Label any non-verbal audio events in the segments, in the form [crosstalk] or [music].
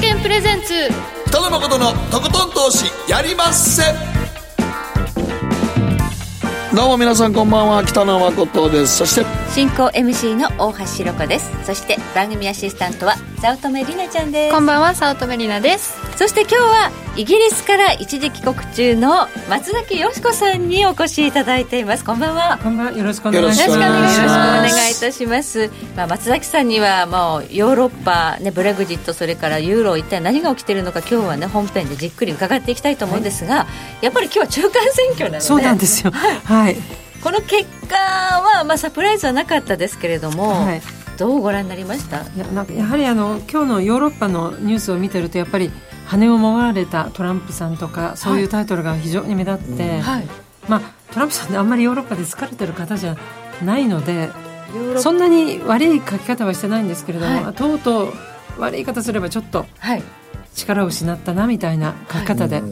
券プレゼンツ。北野誠のとことん投資やりまっせ。どうも皆さんこんばんは。北野誠です。そして進行 MC の大橋ひろ子です。そして番組アシスタントは早乙女里奈ちゃんです。こんばんは早乙女里奈ですそして今日はイギリスから一時帰国中の松崎よしこさんにお越しいただいています。こんばんは。こんばんは。よろしくお願いします。よろしくお願いいいたします、まあ、松崎さんにはもうヨーロッパ、ね、ブレグジットそれからユーロ一体何が起きているのか今日はね本編でじっくり伺っていきたいと思うんですが、やっぱり今日は中間選挙なので。そうなんですよ。はい、この結果は、まあ、サプライズはなかったですけれども、はい、どうご覧になりました？いやなんかやはりあの今日のヨーロッパのニュースを見てるとやっぱり羽をもがれたトランプさんとかそういうタイトルが非常に目立って、はい。まあ、トランプさんってあんまりヨーロッパで疲れてる方じゃないのでそんなに悪い書き方はしてないんですけれども、はとうとう悪い言い方すればちょっとはい。力を失ったなみたいな書き方で、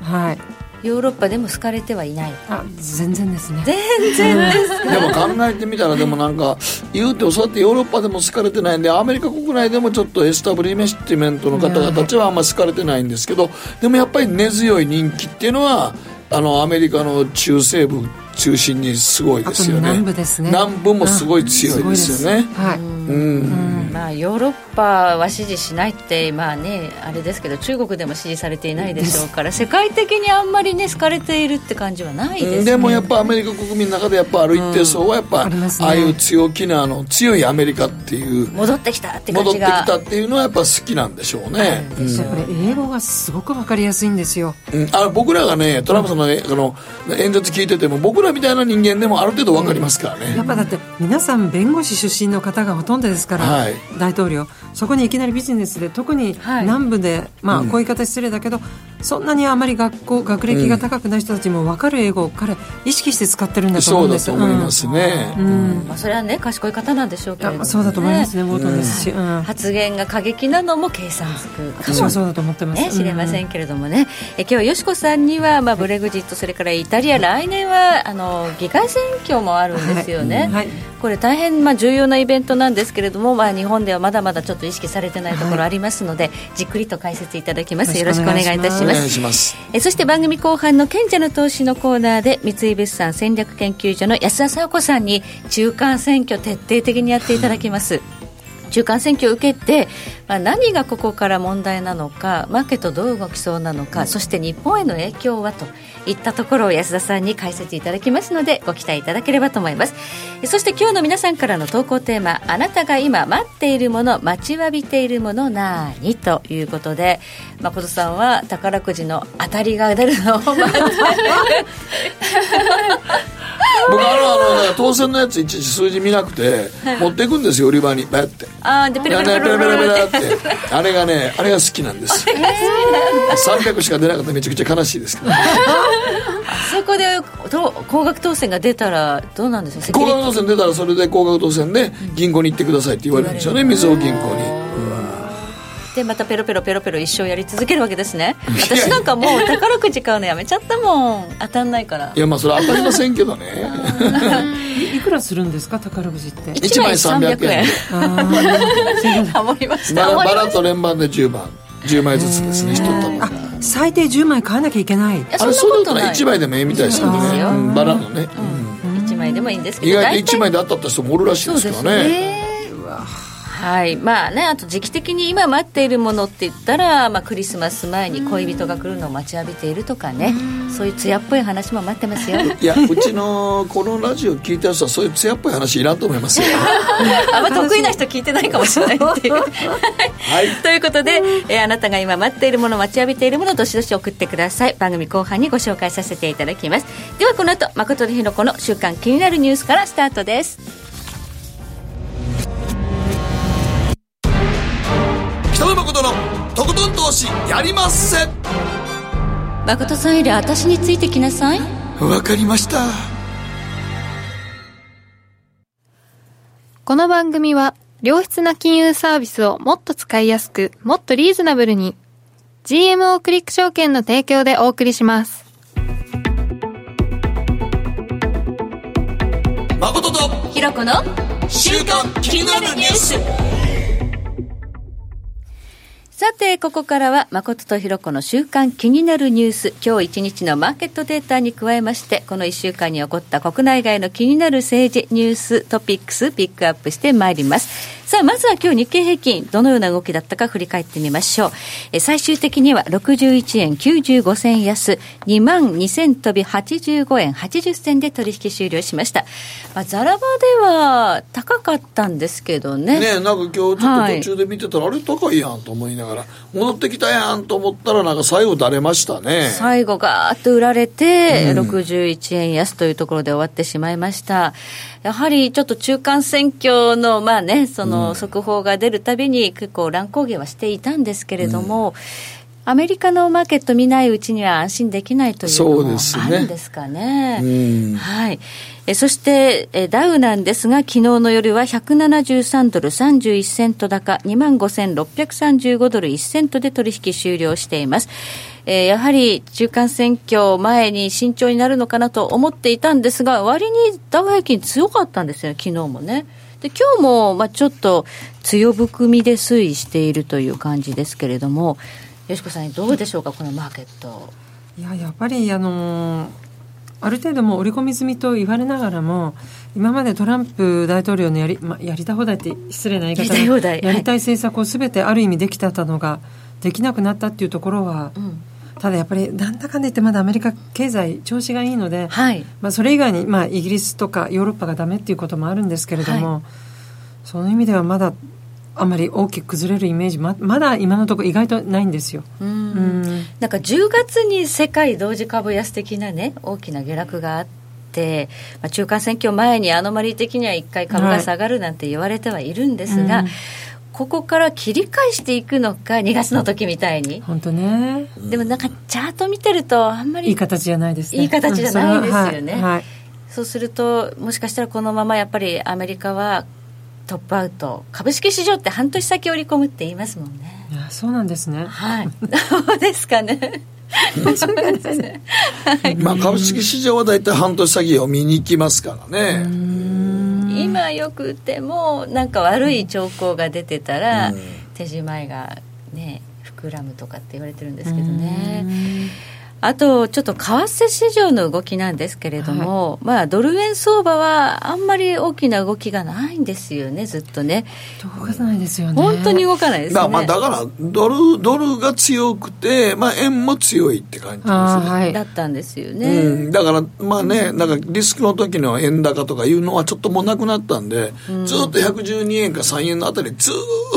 はいヨーロッパでも好かれてはいない。あ全然ですね。全然ですでも考えてみたらでもなんか言うてそうやってヨーロッパでも好かれてないんでアメリカ国内でもちょっとエスタブリメッティメントの方々たちはあんま好かれてないんですけどでもやっぱり根強い人気っていうのはあのアメリカの中西部中心にすごいですよね。南部ですね。南部もすごい強いですよね。はい、うん。まあ、ヨーロッパは支持しないって、まあね、あれですけど中国でも支持されていないでしょうから世界的にあんまりね好かれているって感じはないですね。でもやっぱアメリカ国民の中でやっぱある一定層はやっぱ、ありますねああいう強気なあの強いアメリカっていう戻ってきたって感戻ってじがきたっていうのはやっぱ好きなんでしょうね、うん。英語がすごくわかりやすいんですよ。うん。あ僕らがねトランプさんの,、ねあの演説聞いてても僕らみたいな人間でもある程度分かりますからね、やっぱだって皆さん弁護士出身の方がほとんどですから、はい。大統領。そこにいきなりビジネスで特にはい。南部で、まあこういう言い方失礼だけど、そんなにあまり学校学歴が高くない人たちも分かる英語を彼意識して使ってるんだと思そううんだです。と思いますね、まあ、それはね賢い方なんでしょうけれど。も、あそうだと思いますね冒頭ですし、うん。発言が過激なのも計算づく。かも私はそうだと思ってます、ね、知れませうんんけれどもね、え今日はよしこさんには、まあ、ブレグジットそれからイタリア来年はあの議会選挙もあるんですよね、はい。これ大変、まあ、重要なイベントなんですけれども、まあ、日本ではまだまだちょっと意識されてないところありますので、じっくりと解説いただきます。よろしくお願いいたしおますます。えそして番組後半の賢者の投資のコーナーで三井物産戦略研究所の安田佐和子さんに中間選挙徹底的にやっていただきます。中間選挙を受けて、まあ、何がここから問題なのかマーケットどう動きそうなのか、そして日本への影響はといったところを安田さんに解説いただきますのでご期待いただければと思います。えそして今日の皆さんからの投稿テーマあなたが今待っているもの待ちわびているものなにということで誠さんは宝くじの当たりが出るのを待って [laughs] [laughs] 僕あのあの当選のやついちいち数字見なくて持っていくんですよ売り場に。バッて。あーでペラペラペラペラペペラ。って。あれがねあれが好きなんです。[laughs] 300しか出なかったらめちゃくちゃ悲しいですけど。[laughs] そこでと高額当選が出たらどうなんですか？高額当選出たらそれで高額当選で銀行に行ってくださいって言われるんですよねみずほ銀行にでまたペロペロペロペロ一生やり続けるわけですね。私なんかもう宝くじ買うのやめちゃったもん。当たんないから。いやまあそれ当たりませんけどね。[laughs] いくらするんですか？宝くじって。1枚300円。[laughs] ハモりました。ましラと連番で10番。10枚ずつですね一玉。あ最低10枚買わなきゃいけない。たあれそうだったらない1枚でもええみたいですけどね。うん。バラのね。1枚でもいいんですけど意外と大体1枚で当たった人もおるらしいですからねはい。まあねあと時期的に今待っているものって言ったら、まあ、クリスマス前に恋人が来るのを待ちわびているとかね。そういう艶っぽい話も待ってますよ。[laughs] いやうちのこのラジオ聞いてる人はそういう艶っぽい話いらんと思いますよ。[laughs] あんま得意な人聞いてないかもしれないっていう。はい。[laughs] ということで、えーあなたが今待っているもの待ちわびているものどしどし送ってください。番組後半にご紹介させていただきます。ではこの後誠とひろ子の週間気になるニュースからスタートです北野誠のとことん投資やりまっせ。誠さんより私についてきなさい。わかりました。この番組は良質な金融サービスをもっと使いやすくもっとリーズナブルに。GMO クリック証券の提供でお送りします。誠とひろ子の週刊気になるニュースさて、ここからは、誠とひろこの週間気になるニュース、今日一日のマーケットデータに加えまして、この一週間に起こった国内外の気になる政治、ニュース、トピックス、ピックアップしてまいります。さあ、まずは今日日経平均、どのような動きだったか振り返ってみましょう。え最終的には61円95銭安、2万2000飛び85円80銭で取引終了しました。まあ、ザラバでは高かったんですけどね。ねなんか今日ちょっと途中で見てたら、はい、あれ高いやんと思いながら、戻ってきたやんと思ったら、なんか最後だれましたね。最後ガーッと売られて、うん、61円安というところで終わってしまいました。やはりちょっと中間選挙の、まあね、その速報が出るたびに結構乱高下はしていたんですけれども、うん、アメリカのマーケット見ないうちには安心できないというのもあるんですかね。ねうん、はい。えそして、えダウなんですが、昨日の夜は173ドル31セント高、25,635ドル1セントで取引終了しています。えー、やはり中間選挙前に慎重になるのかなと思っていたんですが、割にダウ平均強かったんですよ、昨日もね。で今日もまあちょっと強含みで推移しているという感じですけれども、よしこさん、どうでしょうか、このマーケット。いややっぱりあのーある程度も織り込み済みと言われながらも今までトランプ大統領のやり,、まあ、やりた放題って失礼な言い方やりたい政策をすべてある意味できてたのができなくなったっていうところは、うんただやっぱりなんだかんだ言ってまだアメリカ経済調子がいいので、はい、まあ、それ以外に、まあ、イギリスとかヨーロッパがダメっていうこともあるんですけれども、はい、その意味ではまだあんまり大きく崩れるイメージままだ今のところ意外とないんですよ。うん。なんか10月に世界同時株安的なね大きな下落があって、まあ、中間選挙前にアノマリー的には1回株が下がるなんて言われてはいるんですが、はいここから切り返していくのか2月の時みたいに。本当ね。でもなんかチャート見てるとあんまりいい形じゃないですね。いい形じゃないですよね、はいはい、そうするともしかしたらこのままやっぱりアメリカはトップアウト。株式市場って半年先織り込むって言いますもんね。いやそうなんですね。はい。[laughs] そうですかね。まあ株式市場は大体半年先を見に行きますからね今よくてもなんか悪い兆候が出てたら、手仕舞いがね膨らむとかって言われてるんですけどね。あと、ちょっと為替市場の動きなんですけれども、はい、まあ、ドル円相場はあんまり大きな動きがないんですよね、ずっとね。動かないですよね。本当に動かないですね。まあ、だから、ドル、ドルが強くて、まあ、円も強いって感じですね。はい、だったんですよね。うん、だから、まあね、なんかリスクの時の円高とかいうのはちょっともうなくなったんで、うん、ずっと112円か3円のあたり、ず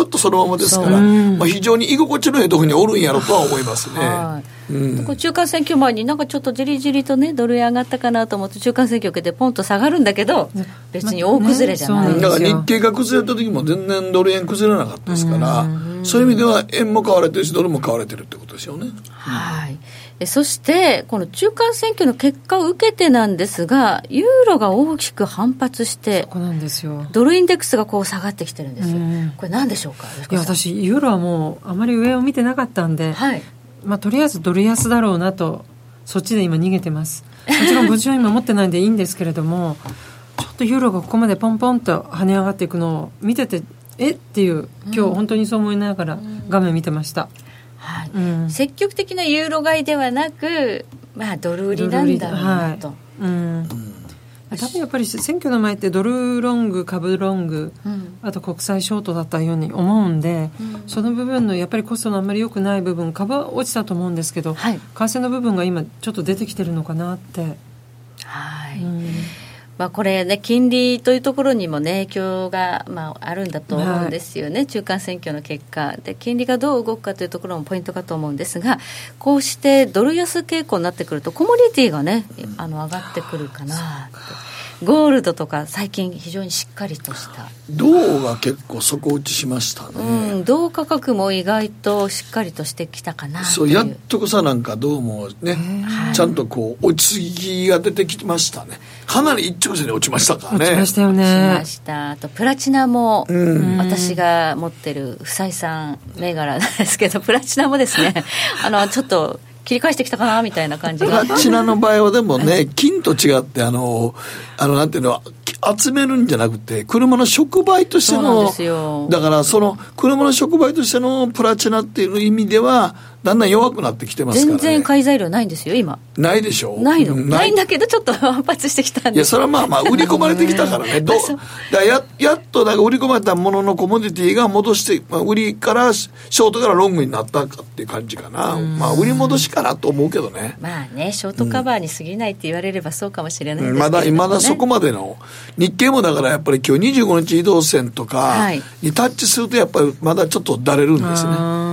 っとそのままですから、まあ、非常に居心地のいいところにおるんやろとは思いますね。はい。うん、中間選挙前になんかちょっとじりじりとねドル円上がったかなと思って中間選挙受けてポンと下がるんだけど別に大崩れじゃない、ね、だから日経が崩れた時も全然ドル円崩れなかったですからそういう意味では円も買われてるしドルも買われてるってことですよね。はいそして、この中間選挙の結果を受けてなんですが、ユーロが大きく反発して、そこなんですよ。ドルインデックスがこう下がってきてるんです。よ、これ、なんでしょうか、いや私、ユーロはもう、あまり上を見てなかったんで、はい、まあ、とりあえずドル安だろうなとそっちで今逃げてます。もちろん無事は今持ってないんでいいんですけれどもちょっとユーロがここまでポンポンと跳ね上がっていくのを見ててえ？っていう今日本当にそう思いながら画面見てました、はい。うん、積極的なユーロ買いではなく、まあ、ドル売りなんだろうなと。はい。うん。多分やっぱり選挙の前ってドルロング株ロング、うん、あと国際ショートだったように思うんで、うん、その部分のやっぱりコストのあんまり良くない部分株は落ちたと思うんですけど、はい、為替の部分が今ちょっと出てきてるのかなって。はい、うんまあ、これね、金利というところにも、ね、影響が、まあ、あるんだと思うんですよね、はい、中間選挙の結果で、金利がどう動くかというところもポイントかと思うんですが、こうしてドル安傾向になってくると、コモディティがね、あの上がってくるかなゴールドとか最近非常にしっかりとした。銅が結構底打ちしましたね、うん、銅価格も意外としっかりとしてきたかなそうやっとこさなんか銅もねちゃんとこう落ち着きが出てきましたね。かなり一直線に落ちましたからね。落ちましたよね。落ちました。あとプラチナも、うん、私が持ってる不採算銘柄なんですけどプラチナもですねあのちょっと切り返してきたかなみたいな感じが。プ [laughs] ラチナの場合はでもね、金と違って、あの、あの、なんていうの、集めるんじゃなくて、車の触媒としての、だからその車の触媒としてのプラチナっていう意味では、だんだん弱くなってきてますから、ね、全然買い材料ないんですよ、今。ないでしょ？ないのないんだけど、ちょっと [laughs] 反発してきたんで。いや、それはまあまあ、売り込まれてきたからね。[laughs] どだややっと、なんか売り込まれたもののコモディティが戻して、まあ、売りから、ショートからロングになったかっていう感じかな。まあ、売り戻しかなと思うけどね。まあね、ショートカバーに過ぎないって言われればそうかもしれないですけど、ね、まだ、まだそこまでの、日経もだからやっぱり今日25日移動線とかにタッチするとやっぱりまだちょっとだれるんですね。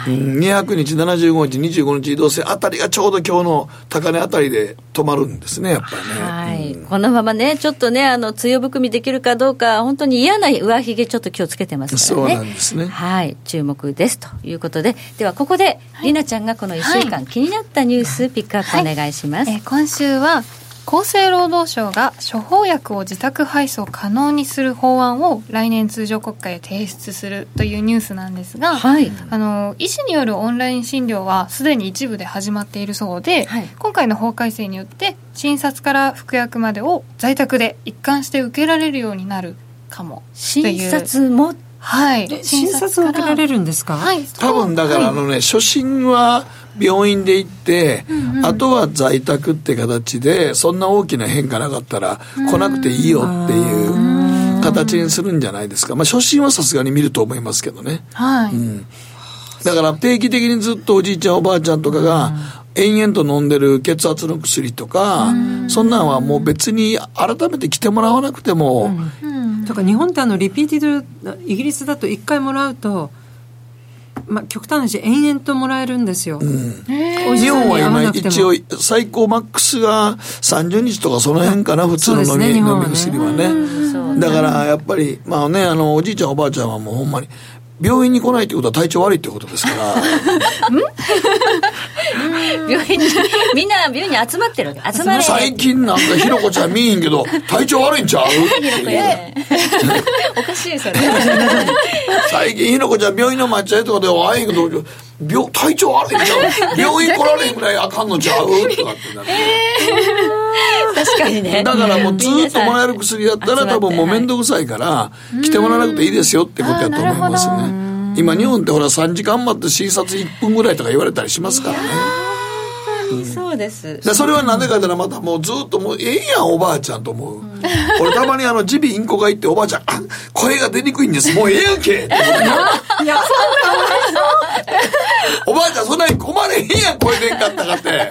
はい、200日、75日、25日移動線あたりがちょうど今日の高値あたりで止まるんですね、やっぱりね。はい、うん、このままね、ちょっとね、あの強含みできるかどうか、本当に嫌な上髭、ちょっと気をつけてますからね。そうなんですね。はい、注目ですということで、ではここで、りなちゃんがこの1週間、はい、気になったニュース、ピックアップお願いします。はい、え今週は厚生労働省が処方薬を自宅配送可能にする法案を来年通常国会へ提出するというニュースなんですが、はい、あの医師によるオンライン診療はすでに一部で始まっているそうで、はい、今回の法改正によって診察から服薬までを在宅で一貫して受けられるようになるかも診察も？はい、診察を受けられるんですか、はい、多分だからあのね、はい、初診は病院で行って、うんうん、あとは在宅って形でそんな大きな変化なかったら来なくていいよっていう形にするんじゃないですか、まあ、初診はさすがに見ると思いますけどね、はい、うん、だから定期的にずっとおじいちゃんおばあちゃんとかが延々と飲んでる血圧の薬とかそんなんはもう別に改めて来てもらわなくても、うん。だから日本ってあのリピーティドイギリスだと1回もらうとまあ、極端な話延々ともらえるんですよ、うん、日本は今一応最高マックスが30日とかその辺かな普通の飲み,、ね、飲み薬はね。だからやっぱりまあねあのおじいちゃんおばあちゃんはもうほんまに病院に来ないってことは体調悪いってことですから。[laughs] [laughs] 病院に、みんな病院に集まってる集まれ。最近なんかひろこちゃん見えんけど、[laughs] 体調悪いんちゃう？おかしいそれ。[laughs] 最近ひろこちゃん病院の抹茶とかでは会えんけど、病、体調悪いんちゃう？病院来られへんぐらいあかんのちゃう？とかってなって。確かにね。だからもうずっともらえる薬だったら多分もう面倒くさいから、来てもらわなくていいですよってことやと思いますね。今日本ってほら3時間待って診察1分ぐらいとか言われたりしますからね。そうです。それはなんでかって言ったらまたもうずっともうええやんおばあちゃんと思う、うん、俺たまにあの耳鼻インコが行っておばあちゃんあ声が出にくいんです。もうええやんけって [laughs] いやそんなおばあちゃんそんなに困れへんやん声出んかったかって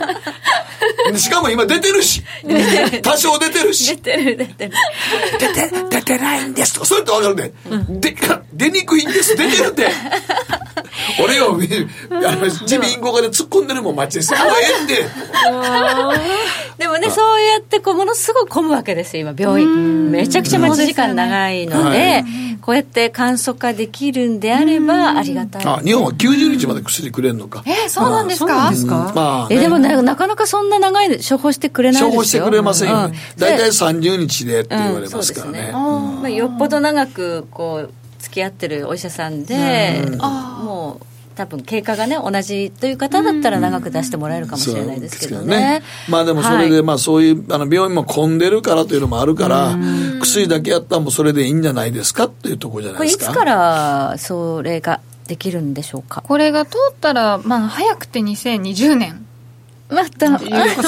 しかも今出てるし。[laughs] 多少出てるし。出てる出てる。出て出てないんですとか。そうやって分かるね、うん、で出にくいんです。出てるって俺よ、あの、ジミインコがで突っ込んでるもん街です。もうええんで。でもね、そうやってこう、ものすごく混むわけですよ、今、病院。めちゃくちゃ待ち時間長いので、こうやって簡素化できるんであれば、ありがたい。あ、日本は90日まで薬くれるのか。えそうなんですか？まあ、え、でもなかなかそんな長い処方してくれないですよ。処方してくれませんよね。大体30日でって言われますからね。まあ、よっぽど長く、こう、付き合ってるお医者さんで、もう多分経過がね同じという方だったら長く出してもらえるかもしれないですけどね。ね。まあでもそれで、まあそういうあの病院も混んでるからというのもあるから、薬だけやったらもうそれでいいんじゃないですかっていうところじゃないですか？これいつからそれができるんでしょうか？これが通ったら、まあ早くて2020年。また、もうちょっと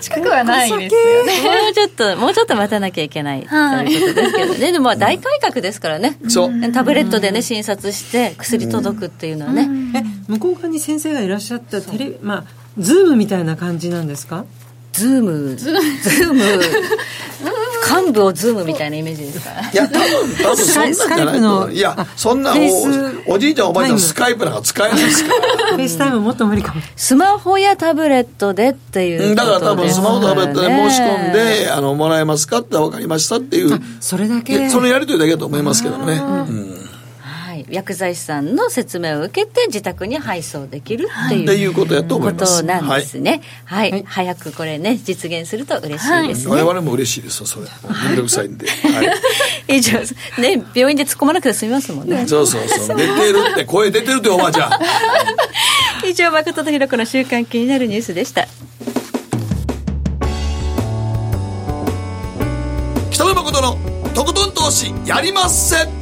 近くはないですよね。もうちょっと、もうちょっと待たなきゃいけない、ということですけどね。でも大改革ですからね。そう。タブレットでね、診察して薬届くっていうのはね。え、向こう側に先生がいらっしゃったテレ、まあ、ズームみたいな感じなんですか？ズーム、ズーム、患部をズームみたいなイメージですか？いや、多分、多分そんなんじゃないと。いや、そんなお、おじいちゃんおばあちゃんスカイプなんか使えないですから。 FaceTime もっと無理かも。スマホやタブレットでっていうだから多分スマホタブレットで申し込んで、あの、もらえますかって分かりましたっていう。それだけ。そのやりとりだけだと思いますけどね。うん薬剤師さんの説明を受けて自宅に配送できるっていう,、はい、いうことやと思います。ことなんですね、はい、はい、早くこれね実現すると嬉しいですね、はい、我々も嬉しいですよそれ。面倒くさいんで、はい、以上ね病院で突っ込まなくて済みますもんね。そうそうそう。出てるって声出てるっておばあちゃん。[laughs] 以上誠とひろ子の週間気になるニュースでした。北野誠のとことん投資やりまっせ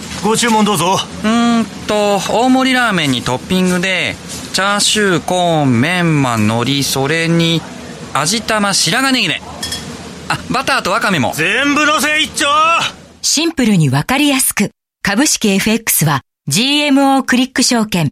ご注文どうぞ。うんと大盛りラーメンにトッピングでチャーシューコーンメンマ海苔それに味玉白髪ネギね。あバターとワカメも。全部のせ一丁。シンプルにわかりやすく。株式 FX は GMO クリック証券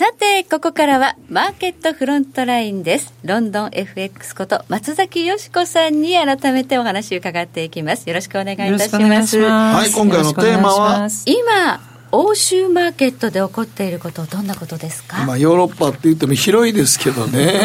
さて、ここからはマーケットフロントラインです。ロンドン FX こと松崎よしこさんに改めてお話を伺っていきます。よろしくお願いいたします。はい、今回のテーマは？今、欧州マーケットで起こっていることどんなことですか、まあ、ヨーロッパって言っても広いですけどね、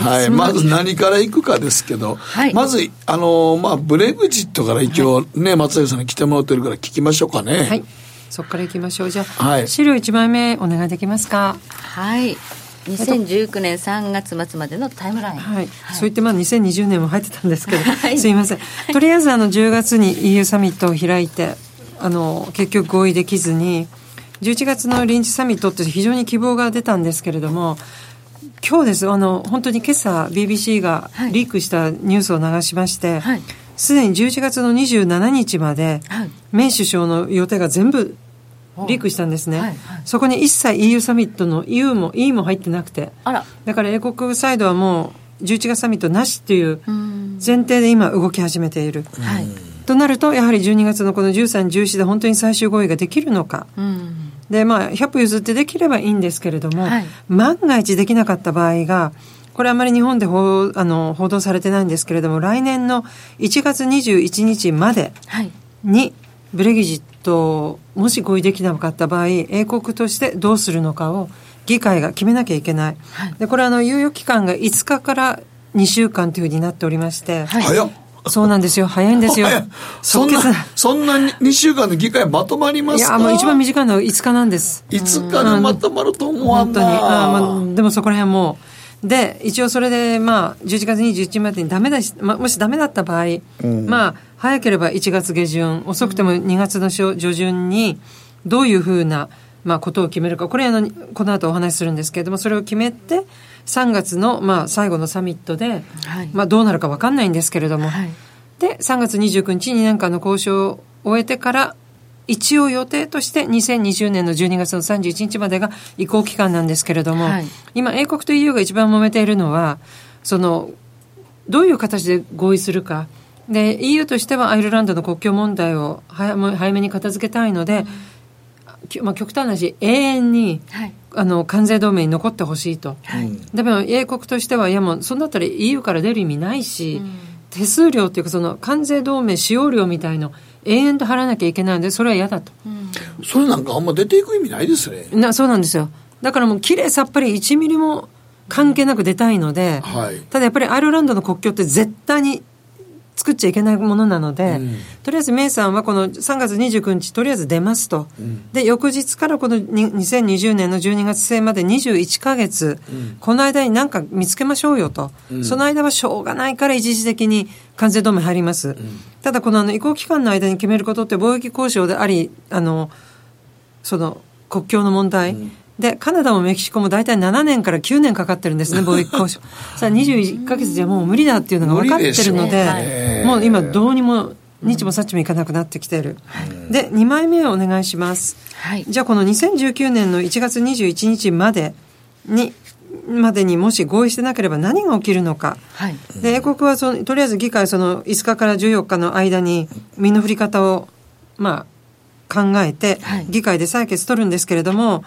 はい、はい、まず何からいくかですけど、はい、まずあの、まあ、ブレグジットから一応ね、はい、松崎さんに来てもらってるから聞きましょうかね。はいそこからいきましょう。じゃあ、はい、資料1枚目お願いできますか？はい。2019年3月末までのタイムライン、はい、はい、そう言ってまあ2020年も入ってたんですけど、はい、すいません。とりあえずあの10月に EU サミットを開いてあの結局合意できずに11月の臨時サミットって非常に希望が出たんですけれども今日です。あの本当に今朝 BBC がリークしたニュースを流しまして、すでに11月の27日まで、メイ首相の予定が全部リークしたんですね、はいはい、そこに一切 EU サミットの EU も E も入ってなくて。だから英国サイドはもう11月サミットなしっていう前提で今動き始めている、はい、となるとやはり12月のこの13、14で本当に最終合意ができるのか、でまあ100歩譲ってできればいいんですけれども、はい、万が一できなかった場合がこれあまり日本で報あの報道されてないんですけれども来年の1月21日までにブレギジッともし合意できなかった場合英国としてどうするのかを議会が決めなきゃいけない、はい、でこれあの猶予期間が5日から2週間というふうになっておりまして、はい、早っ。そうなんですよ。早いんですよ。そんな、そんな2週間で議会まとまりますか？いや、もう一番短いのは5日なんです。5日でまとまると思わんな、うん、本当に。あまあ、でもそこら辺もう、で、一応それで、まあ、11月21日までにダメだし、まあ、もしダメだった場合、うん、まあ、早ければ1月下旬、遅くても2月の上旬に、どういうふうな、まあ、ことを決めるか、これあの、この後お話しするんですけれども、それを決めて、3月の、まあ、最後のサミットで、はい、まあ、どうなるか分かんないんですけれども、はい、で、3月29日、2年間の交渉を終えてから、一応予定として2020年の12月の31日までが移行期間なんですけれども、はい、今英国と EU が一番揉めているのはそのどういう形で合意するか。で EU としてはアイルランドの国境問題を早早めに片付けたいので、うん、まあ、極端な話永遠に、はい、あの関税同盟に残ってほしいと、はい、でも英国としてはいやもうそんなったら EU から出る意味ないし、うん、手数料っていうかその関税同盟使用料みたいの永遠と払わなきゃいけないのでそれは嫌だと、うん、それなんかあんま出ていく意味ないですね。なそうなんですよ。だからもうきれいさっぱり1ミリも関係なく出たいので、はい、ただやっぱりアイルランドの国境って絶対に作っちゃいけないものなので、うん、とりあえずメイさんはこの3月29日とりあえず出ますと、うん、で翌日からこの2020年の12月末まで21か月、うん、この間に何か見つけましょうよと、その間はしょうがないから一時的に関税同盟入ります、ただこのあの移行期間の間に決めることって貿易交渉でありあのその国境の問題、で、カナダもメキシコも大体7年から9年かかってるんですね、[laughs] 貿易交渉。さあ、21か月じゃもう無理だっていうのが分かってるので、もう今どうにも、日もさっちもいかなくなってきてる。で、2枚目をお願いします。はい、じゃあ、この2019年の1月21日までに、までにもし合意してなければ何が起きるのか。はい、で、英国はその、とりあえず議会その5日から14日の間に身の振り方を、まあ、考えて、議会で採決取るんですけれども、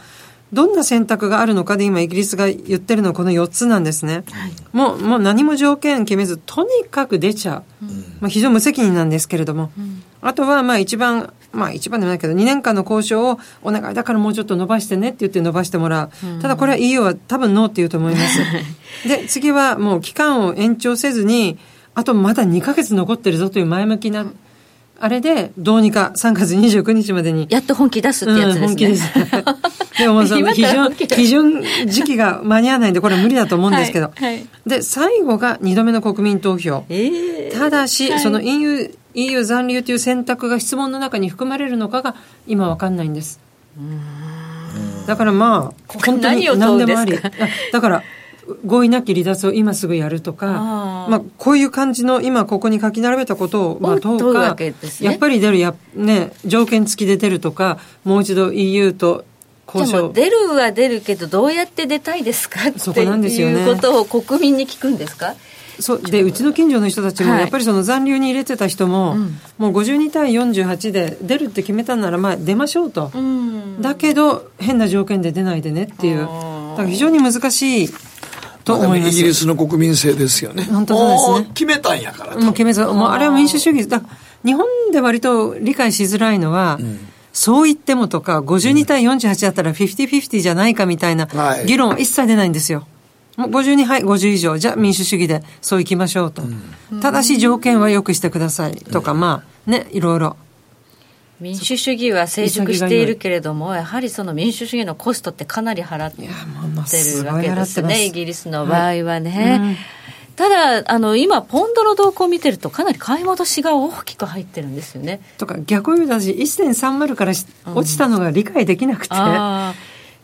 どんな選択があるのかで今イギリスが言ってるのはこの4つなんですね。はい、もう、もう何も条件決めず、とにかく出ちゃう。うん、まあ非常に無責任なんですけれども。うん、あとはまあ一番まあ一番でもないけど、2年間の交渉をお願いだからもうちょっと伸ばしてねって言って伸ばしてもらう。ただこれは EU は多分ノーって言うと思います。[laughs] で、次はもう期間を延長せずに、あとまだ2ヶ月残ってるぞという前向きな、あれで、どうにか3月29日までに。やっと本気出すってやつですね。うん、本気です。[laughs] でもその基準、基準時期が間に合わないんで、これ無理だと思うんですけど。はいはい、で、最後が2度目の国民投票。えー、ただし、はい、その EU EU 残留という選択が質問の中に含まれるのかが今わかんないんです。だからまあ、本当に何でもあり。だから、合意なき離脱を今すぐやるとか、あまあ、こういう感じの今ここに書き並べたことを、まあ、問うか、ね、やっぱり出るや、ね、条件付きで出るとか、もう一度 EU と交渉。出るは出るけど、どうやって出たいですか？っていうことを国民に聞くんですか？そう。でうちの近所の人たちも、やっぱりその残留に入れてた人も、はい、もう52対48で出るって決めたなら、まあ、出ましょうと、うん、だけど、変な条件で出ないでねっていう、だから非常に難しいと思います、イギリスの国民性ですよね、本当そうですね。決めたんやからもう決めず、もうあれは民主主義だ日本で割と理解しづらいのは、うん。そう言ってもとか、52対48だったら50-50じゃないかみたいな議論は一切出ないんですよ。もう52はい50以上じゃあ民主主義でそういきましょうと、うん、ただし条件はよくしてくださいとか、まあねいろいろ民主主義は成熟しているけれども、やはりその民主主義のコストってかなり払ってるわけですね、イギリスの場合はね。はいうんただ、あの、今、ポンドの動向を見てると、かなり買い戻しが大きく入ってるんですよね。とか、逆を言うと私、1.30から落ちたのが理解できなくて、うん、だ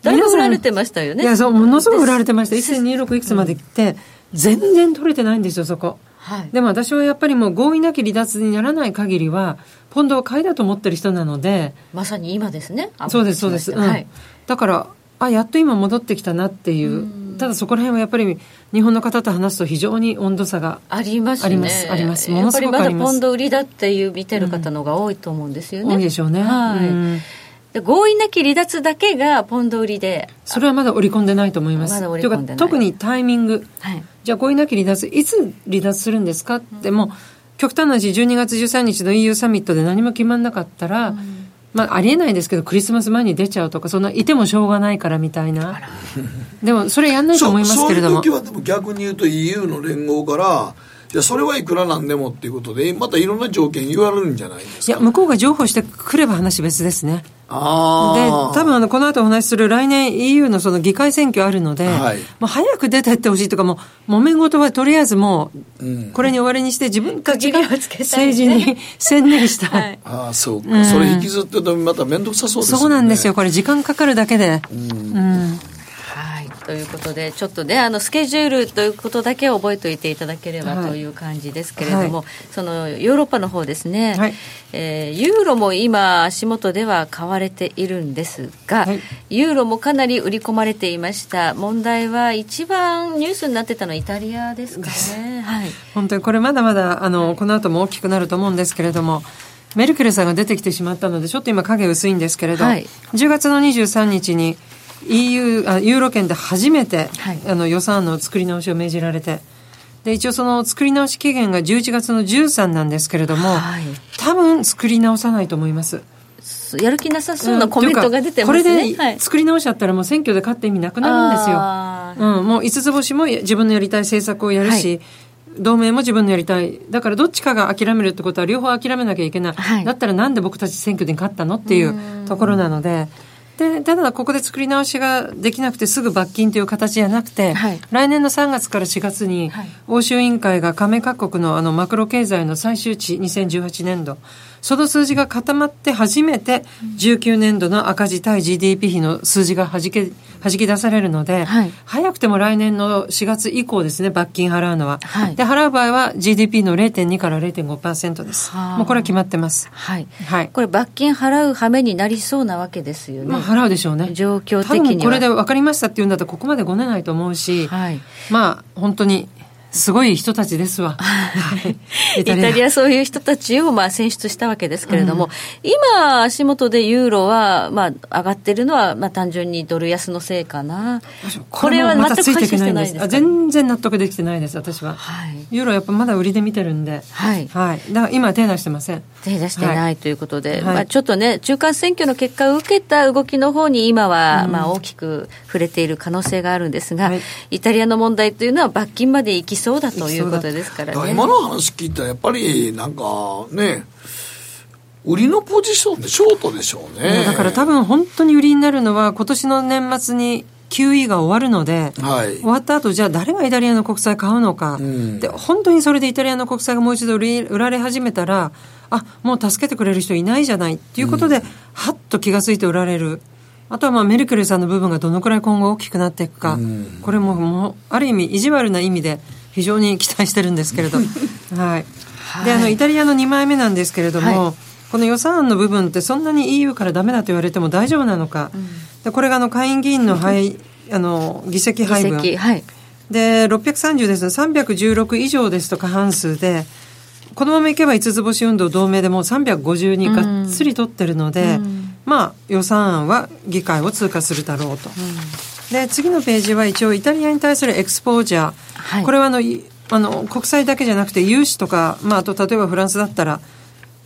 いぶ売られてましたよね。いや、そう、ものすごく売られてました。1.26いくつまで来て、全然取れてないんですよ、そこ。はい、でも私はやっぱりもう合意なき離脱にならない限りは、ポンドは買いだと思ってる人なので。まさに今ですね。そうです、そうです。うん、はい、だから、あ、やっと今戻ってきたなっていう。うただそこら辺はやっぱり日本の方と話すと非常に温度差があります、ね、あります。あります。ものすごくあります。まだポンド売りだっていう見てる方のが多いと思うんですよね。多いでしょうね。はい。うん合意なき離脱だけがポンド売りで。それはまだ織り込んでないと思います。まだ織り込んでない。特にタイミング、はい、じゃあ合意なき離脱いつ離脱するんですか？って、うん、も極端な話12月13日の EU サミットで何も決まんなかったら、うん、まあ、ありえないですけどクリスマス前に出ちゃうとかそんないてもしょうがないからみたいな。でもそれやんないと思いますけれども。そういう時はでも逆に言うと EU の連合からいやそれはいくらなんでもっていうことでまたいろんな条件言われるんじゃないですか。いや向こうが譲歩してくれば話別ですね。あで多分あのこの後お話しする来年 EU のその議会選挙あるので、はい、もう早く出てってほしいとかもう揉め事はとりあえずもうこれに終わりにして自分たちが政治に専念した、[laughs] はい、ああそうか、うん、それ引きずってるとまた面倒くさそうですね。そうなんですよ。これ時間かかるだけで。うん、うんということで、ちょっとね、あのスケジュールということだけ覚えておいていただければという感じですけれども、はい、そのヨーロッパの方ですね、はい、えー、ユーロも今、足元では買われているんですが、はい、ユーロもかなり売り込まれていました、問題は一番ニュースになってたのはイタリアですかね。はい、本当にこれ、まだまだあのこの後も大きくなると思うんですけれども、メルケルさんが出てきてしまったので、ちょっと今、影薄いんですけれど、はい、10月の23日に、EU あユーロ圏で初めて、はい、あの予算案の作り直しを命じられてで一応その作り直し期限が11月の13なんですけれども、はい、多分作り直さないと思います。やる気なさそうなコメントが出てますね、うん、これで作り直しちゃったらもう選挙で勝って意味なくなるんですよ。うん、もう五つ星も自分のやりたい政策をやるし、はい、同盟も自分のやりたい。だからどっちかが諦めるってことは両方諦めなきゃいけない。はい、だったらなんで僕たち選挙に勝ったのっていうところなので。でただここで作り直しができなくてすぐ罰金という形じゃなくて、はい、来年の3月から4月に欧州委員会が加盟各国のあのマクロ経済の最終値2018年度その数字が固まって初めて19年度の赤字対 GDP 比の数字がはじけ弾き出されるので、はい、早くても来年の4月以降ですね、罰金払うのは。はい、で、払う場合は GDP の0.2から0.5%です。もうこれは決まってます。はい。はい。これ罰金払う羽目になりそうなわけですよね。まあ払うでしょうね。状況的には。多分これで分かりましたって言うんだったらここまでごねないと思うし、はい、まあ本当にすごい人たちですわ。[laughs] イタリアそういう人たちをまあ選出したわけですけれども、うん、今、足元でユーロはまあ上がってるのはまあ単純にドル安のせいかな。これは全く解消してないんですか全然納得できてないです、私は。はい、ユーロやっぱまだ売りで見てるんで。はい。はい。だから今手出してません。手出してないということで、はい、まあちょっとね、中間選挙の結果を受けた動きの方に今はまあ大きく触れている可能性があるんですが、イタリアの問題というのは罰金まで行きそうだということですからね。今の話聞いたら、やっぱりなんかね、売りのポジションでショートでしょうね。だから多分本当に売りになるのは、今年の年末に QE が終わるので、はい、終わった後じゃあ誰がイタリアの国債買うのか、うん、で本当にそれでイタリアの国債がもう一度売り売られ始めたら、あもう助けてくれる人いないじゃないっていうことで、うん、はっと気が付いて売られる。あとはまあメルケルさんの部分がどのくらい今後大きくなっていくか、うん、これももうある意味意地悪な意味で非常に期待してるんですけれど、はい、であのイタリアの2枚目なんですけれども、はい、この予算案の部分ってそんなに EU からダメだと言われても大丈夫なのか、うん、でこれがあの下院議員の配あの議席配分、はい、で630です。316以上ですと過半数でこのままいけば五つ星運動同盟でも350にがっつり取ってるので、うん、まあ予算案は議会を通過するだろうと。うんで次のページは一応イタリアに対するエクスポージャー、はい、これはあのあの国債だけじゃなくて融資とか、まあ、あと例えばフランスだったら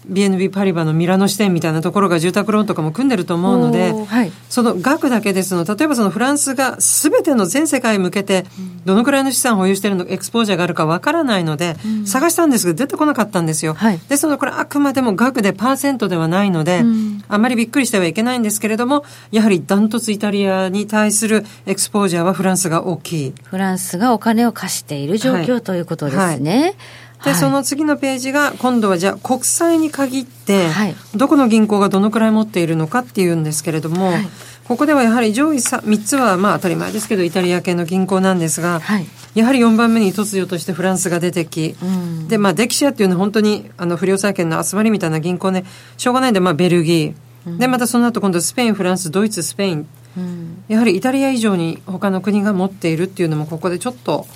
BNB パリバのミラノ支店みたいなところが住宅ローンとかも組んでると思うので、はい、その額だけですの例えばそのフランスがすべての全世界に向けてどのくらいの資産を保有しているのエクスポージャーがあるかわからないので、うん、探したんですけど出てこなかったんですよ、はい、ですのでこれあくまでも額でパーセントではないので、うん、あまりびっくりしてはいけないんですけれどもやはりダントツイタリアに対するエクスポージャーはフランスが大きい。フランスがお金を貸している状況、はい、ということですね。で、その次のページが今度はじゃあ国債に限って、どこの銀行がどのくらい持っているのかっていうんですけれども、はい、ここではやはり上位 3, 3つはまあ当たり前ですけどイタリア系の銀行なんですが、はい、やはり4番目に突如としてフランスが出てき、うん、でまあデキシアっていうのは本当にあの不良債権の集まりみたいな銀行ねしょうがないんでまあベルギー、うん、でまたその後今度スペインフランスドイツスペイン、うん、やはりイタリア以上に他の国が持っているっていうのもここでちょっと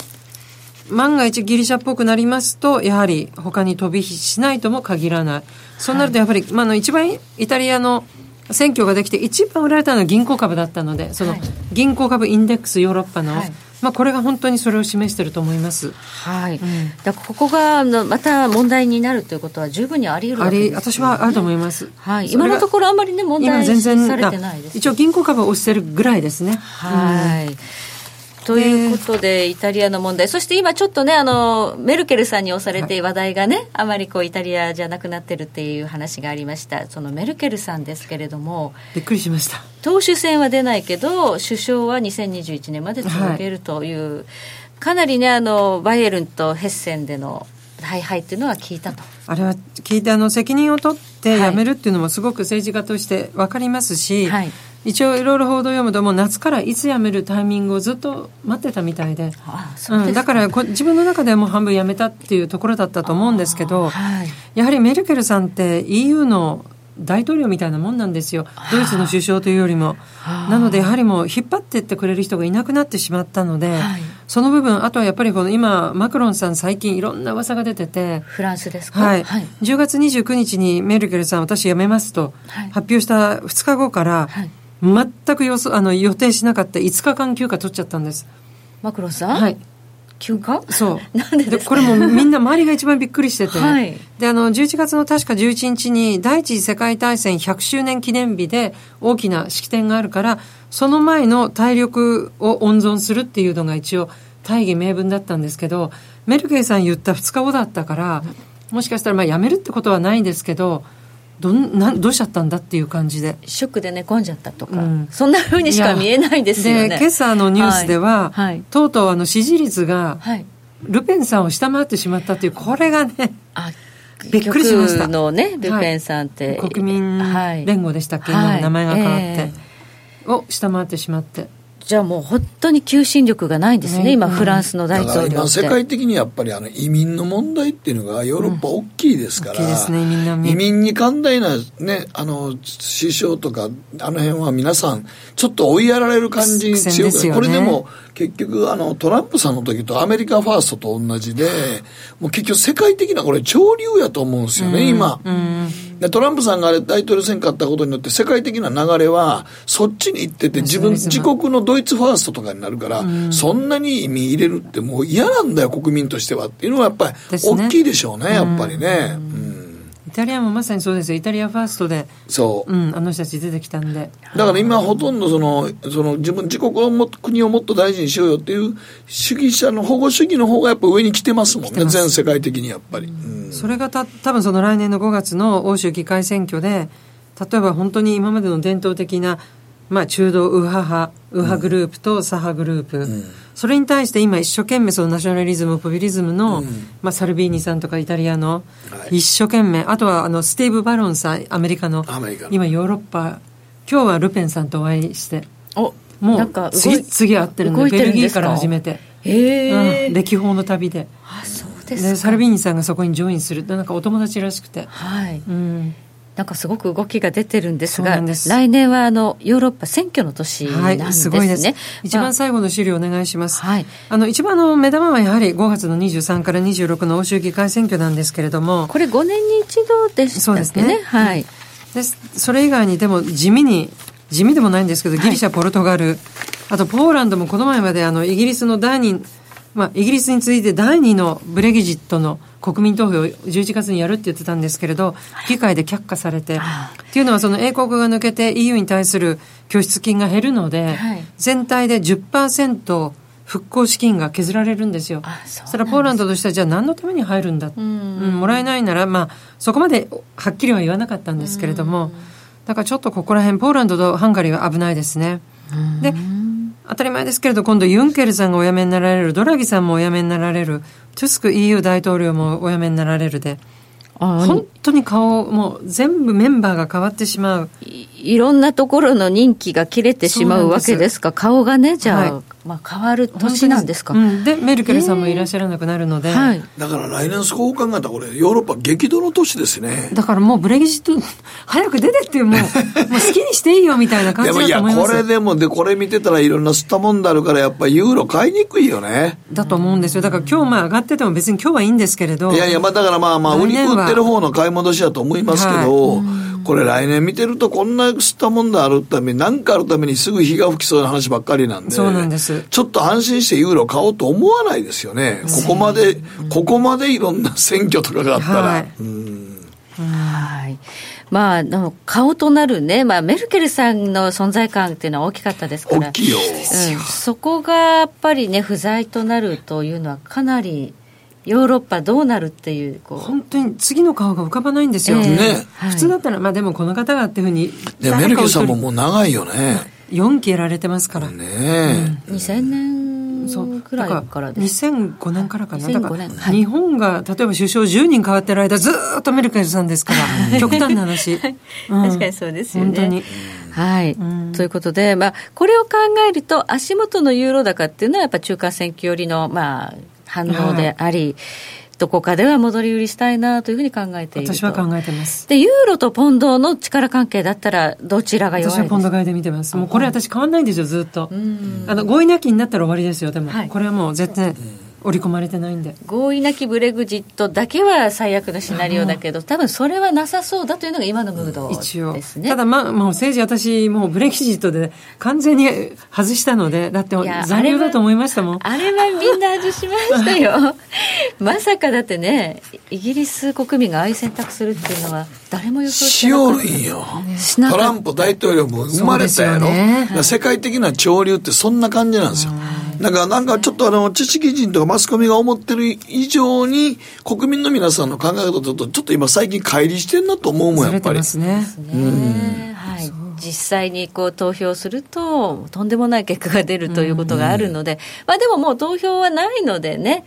万が一ギリシャっぽくなりますと、やはり他に飛び火しないとも限らない。そうなるとやっぱり、はい、まあ、の一番イタリアの選挙ができて一番売られたのは銀行株だったので、その銀行株インデックスヨーロッパの、はい、まあ、これが本当にそれを示していると思います。はい。うん、だここがまた問題になるということは十分にあり得るわけです、ね、私はあると思います。はい。今のところあんまりね問題されてないです。一応銀行株を押してるぐらいですね。はい。うんということで、イタリアの問題、そして今ちょっとね、あの、メルケルさんに押されて話題がね、はい、あまりこう、イタリアじゃなくなってるっていう話がありました。そのメルケルさんですけれども、びっくりしました。党首選は出ないけど、首相は2021年まで続けるという、はい、かなりね、あの、バイエルンとヘッセンでの大敗っていうのは聞いたと。あれは聞いて、あの、責任を取って辞めるっていうのもすごく政治家として分かりますし、はい一応いろいろ報道読むともう夏からいつ辞めるタイミングをずっと待ってたみたいで。うん、だから自分の中ではもう半分辞めたっていうところだったと思うんですけど、はい、やはりメルケルさんって EU の大統領みたいなもんなんですよ。ドイツの首相というよりも。なのでやはりもう引っ張ってってくれる人がいなくなってしまったので、はい、その部分あとはやっぱりこの今マクロンさん最近いろんな噂が出ててフランスですか、はい、はい、10月29日にメルケルさん私辞めますと発表した2日後から、はい全く予あの予定しなかった5日間休暇取っちゃったんです。マクロンさん？はい。休暇？そう。[laughs] なんでこれもみんな周りが一番びっくりしてて、はい、であの11月の確か11日に第一次世界大戦100周年記念日で大きな式典があるからその前の体力を温存するっていうのが一応大義名分だったんですけどメルケルさん言った2日後だったからもしかしたらまあ辞めるってことはないんですけどどんなどうしちゃったんだっていう感じで。ショックで寝込んじゃったとか、うん、そんなふうにしか見えないですよね。で今朝のニュースでは、はい。はい、とうとうあの支持率がルペンさんを下回ってしまったというこれがねあびっくりしました。のねルペンさんって、はい、国民連合でしたっけ、はい、名前が変わって、えー、を下回ってしまってじゃあもう本当に求心力がないんですね、ね今、フランスの大統領今、世界的にやっぱりあの移民の問題っていうのが、ヨーロッパ大きいですから、うんね、移民に寛大な、ね、あの首相とか、あの辺は皆さん、ちょっと追いやられる感じに強く、ね、これでも結局あの、トランプさんの時とアメリカファーストと同じで、もう結局、世界的なこれ、潮流やと思うんですよね、今。でトランプさんが大統領選勝ったことによって、世界的な流れは、そっちに行ってて、自分、自国のドイツファーストとかになるから、そんなに意味入れるって、もう嫌なんだよ、国民としては。っていうのは、やっぱり大きいでしょうね、やっぱりね。うんイタリアもまさにそうですよ、イタリアファーストで、そう、うん、あの人たち出てきたんで。だから今、ほとんどその、その自分、自国をも、国をもっと大事にしようよっていう主義者の保護主義の方がやっぱ上に来てますもんね、全世界的にやっぱり。うん、それがた多分その来年の5月の欧州議会選挙で、例えば本当に今までの伝統的な、まあ、中道右派派、右派グループと左派グループ。うんそれに対して今一生懸命そのナショナリズム、ポピュリズムの、うん、まあ、サルビーニさんとかイタリアの、一生懸命、あとはあのスティーブ・バロンさん、アメリカの、今ヨーロッパ、今日はルペンさんとお会いして、おもう次々会ってるので、ベルギーから始めて。へえ、うん、歴訪の旅で。あ、そうですでサルビーニさんがそこにジョインする。なんかお友達らしくて。はい。うん。なんかすごく動きが出てるんですが、来年はあのヨーロッパ選挙の年なんですね。はい、すごいです。一番最後の資料お願いします。はい、あの一番の目玉はやはり5月の23から26の欧州議会選挙なんですけれども、これ5年に一度でしたっけね？そうですね。はい。でそれ以外にでも地味に地味でもないんですけど、ギリシャ、ポルトガル、はい、あとポーランドもこの前まであのイギリスの第2、まあ、イギリスに続いて第2のブレギジットの国民投票を11月にやるって言ってたんですけれど、議会で却下されて、っていうのはその英国が抜けて EU に対する拠出金が減るので、はい、全体で10%復興資金が削られるんですよ。そしたらポーランドとしてはじゃあ何のために入るんだ、うん、もらえないなら、まあ、そこまではっきりは言わなかったんですけれども、だからちょっとここら辺、ポーランドとハンガリーは危ないですね。で、当たり前ですけれど、今度ユンケルさんがお辞めになられる、ドラギさんもお辞めになられる、トゥスク EU 大統領もお辞めになられるで、本当に顔、もう全部メンバーが変わってしまう。い。いろんなところの任期が切れてしまうわけですか、顔がね、じゃあ、はい、まあ、変わる年なんですか、うん、でメルケルさんもいらっしゃらなくなるので、えーはい、だから来年そう考えたらこれヨーロッパ激動の年ですね。だからもうブレギジット [laughs] 早く出てってもう [laughs] もう好きにしていいよみたいな感じだと思います。でもいやこれでもでこれ見てたらいろんな吸ったもんだあるからやっぱりユーロ買いにくいよね。だと思うんですよ。だから今日まあ上がってても別に今日はいいんですけれど。いやいやまあだからまあまあ売り売ってる方の買い戻しだと思いますけど、はい。これ来年見てるとこんな吸ったもんだあるために何かあるためにすぐ火が吹きそうな話ばっかりなんで。そうなんですちょっと安心してユーロ買おうと思わないですよね。ここまで、ここまでいろんな選挙とかがあったら、はい、はい。まあ、顔となるね、まあ、メルケルさんの存在感っていうのは大きかったですから、大きいよ、うん、そこがやっぱりね、不在となるというのは、かなりヨーロッパどうなるっていうこう。本当に次の顔が浮かばないんですよ、えー、ね、普通だったら、まあ、でもこの方がっていうふうにでメルケルさんももう長いよね4期やられてますから。ね、うん、2000年くらいからです。2005年からかな。だから日本が例えば首相10人変わってる間ずっとメルケルさんですから極端な話、うん、確かにそうですよね。本当に。はい、うん、ということで、まあ、これを考えると足元のユーロ高っていうのはやっぱ中間選挙寄りの、まあ、反応であり、はいどこかでは戻り売りしたいなというふうに考えている私は考えてます。で、ユーロとポンドの力関係だったら、どちらが弱い私はポンド買いで見てます。もうこれ私変わんないんですよ、ずっと。あの、合意なきになったら終わりですよ、でも。はい、これはもう絶対。織り込まれてないんで。合意なきブレグジットだけは最悪のシナリオだけど多分それはなさそうだというのが今のムードですね。ただまあもう政治私もうブレグジットで完全に外したのでだって残留だと思いましたもん。あれはみんな外しましたよ。まさかだってねイギリス国民がああいう選択するっていうのは誰も予想してなかった。しおるんよトランプ大統領も生まれたやろ、ね、世界的な潮流ってそんな感じなんですよ、なんか、なんかちょっとあの、知識人とかマスコミが思ってる以上に、国民の皆さんの考え方とちょっと今最近乖離してんなと思うもん、やっぱり。ますね。うん。はい。実際にこう投票すると、とんでもない結果が出るということがあるので、まあでももう投票はないのでね、